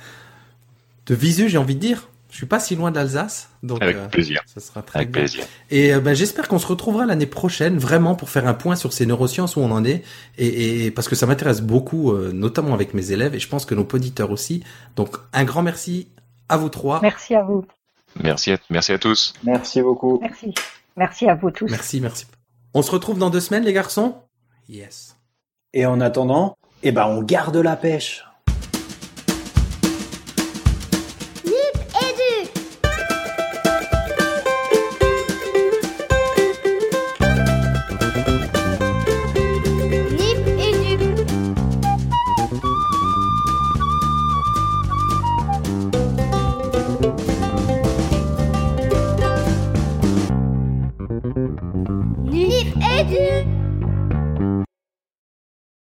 de visu, j'ai envie de dire. Je suis pas si loin d'Alsace, donc Avec euh, plaisir. ça sera très Avec bien. plaisir. Et euh, ben, j'espère qu'on se retrouvera l'année prochaine, vraiment, pour faire un point sur ces neurosciences où on en est, et, et parce que ça m'intéresse beaucoup, euh, notamment avec mes élèves, et je pense que nos auditeurs aussi. Donc, un grand merci à vous trois. Merci à vous. Merci à, merci à tous. Merci beaucoup. Merci. Merci à vous tous. Merci, merci. On se retrouve dans deux semaines, les garçons? Yes. Et en attendant, eh ben, on garde la pêche.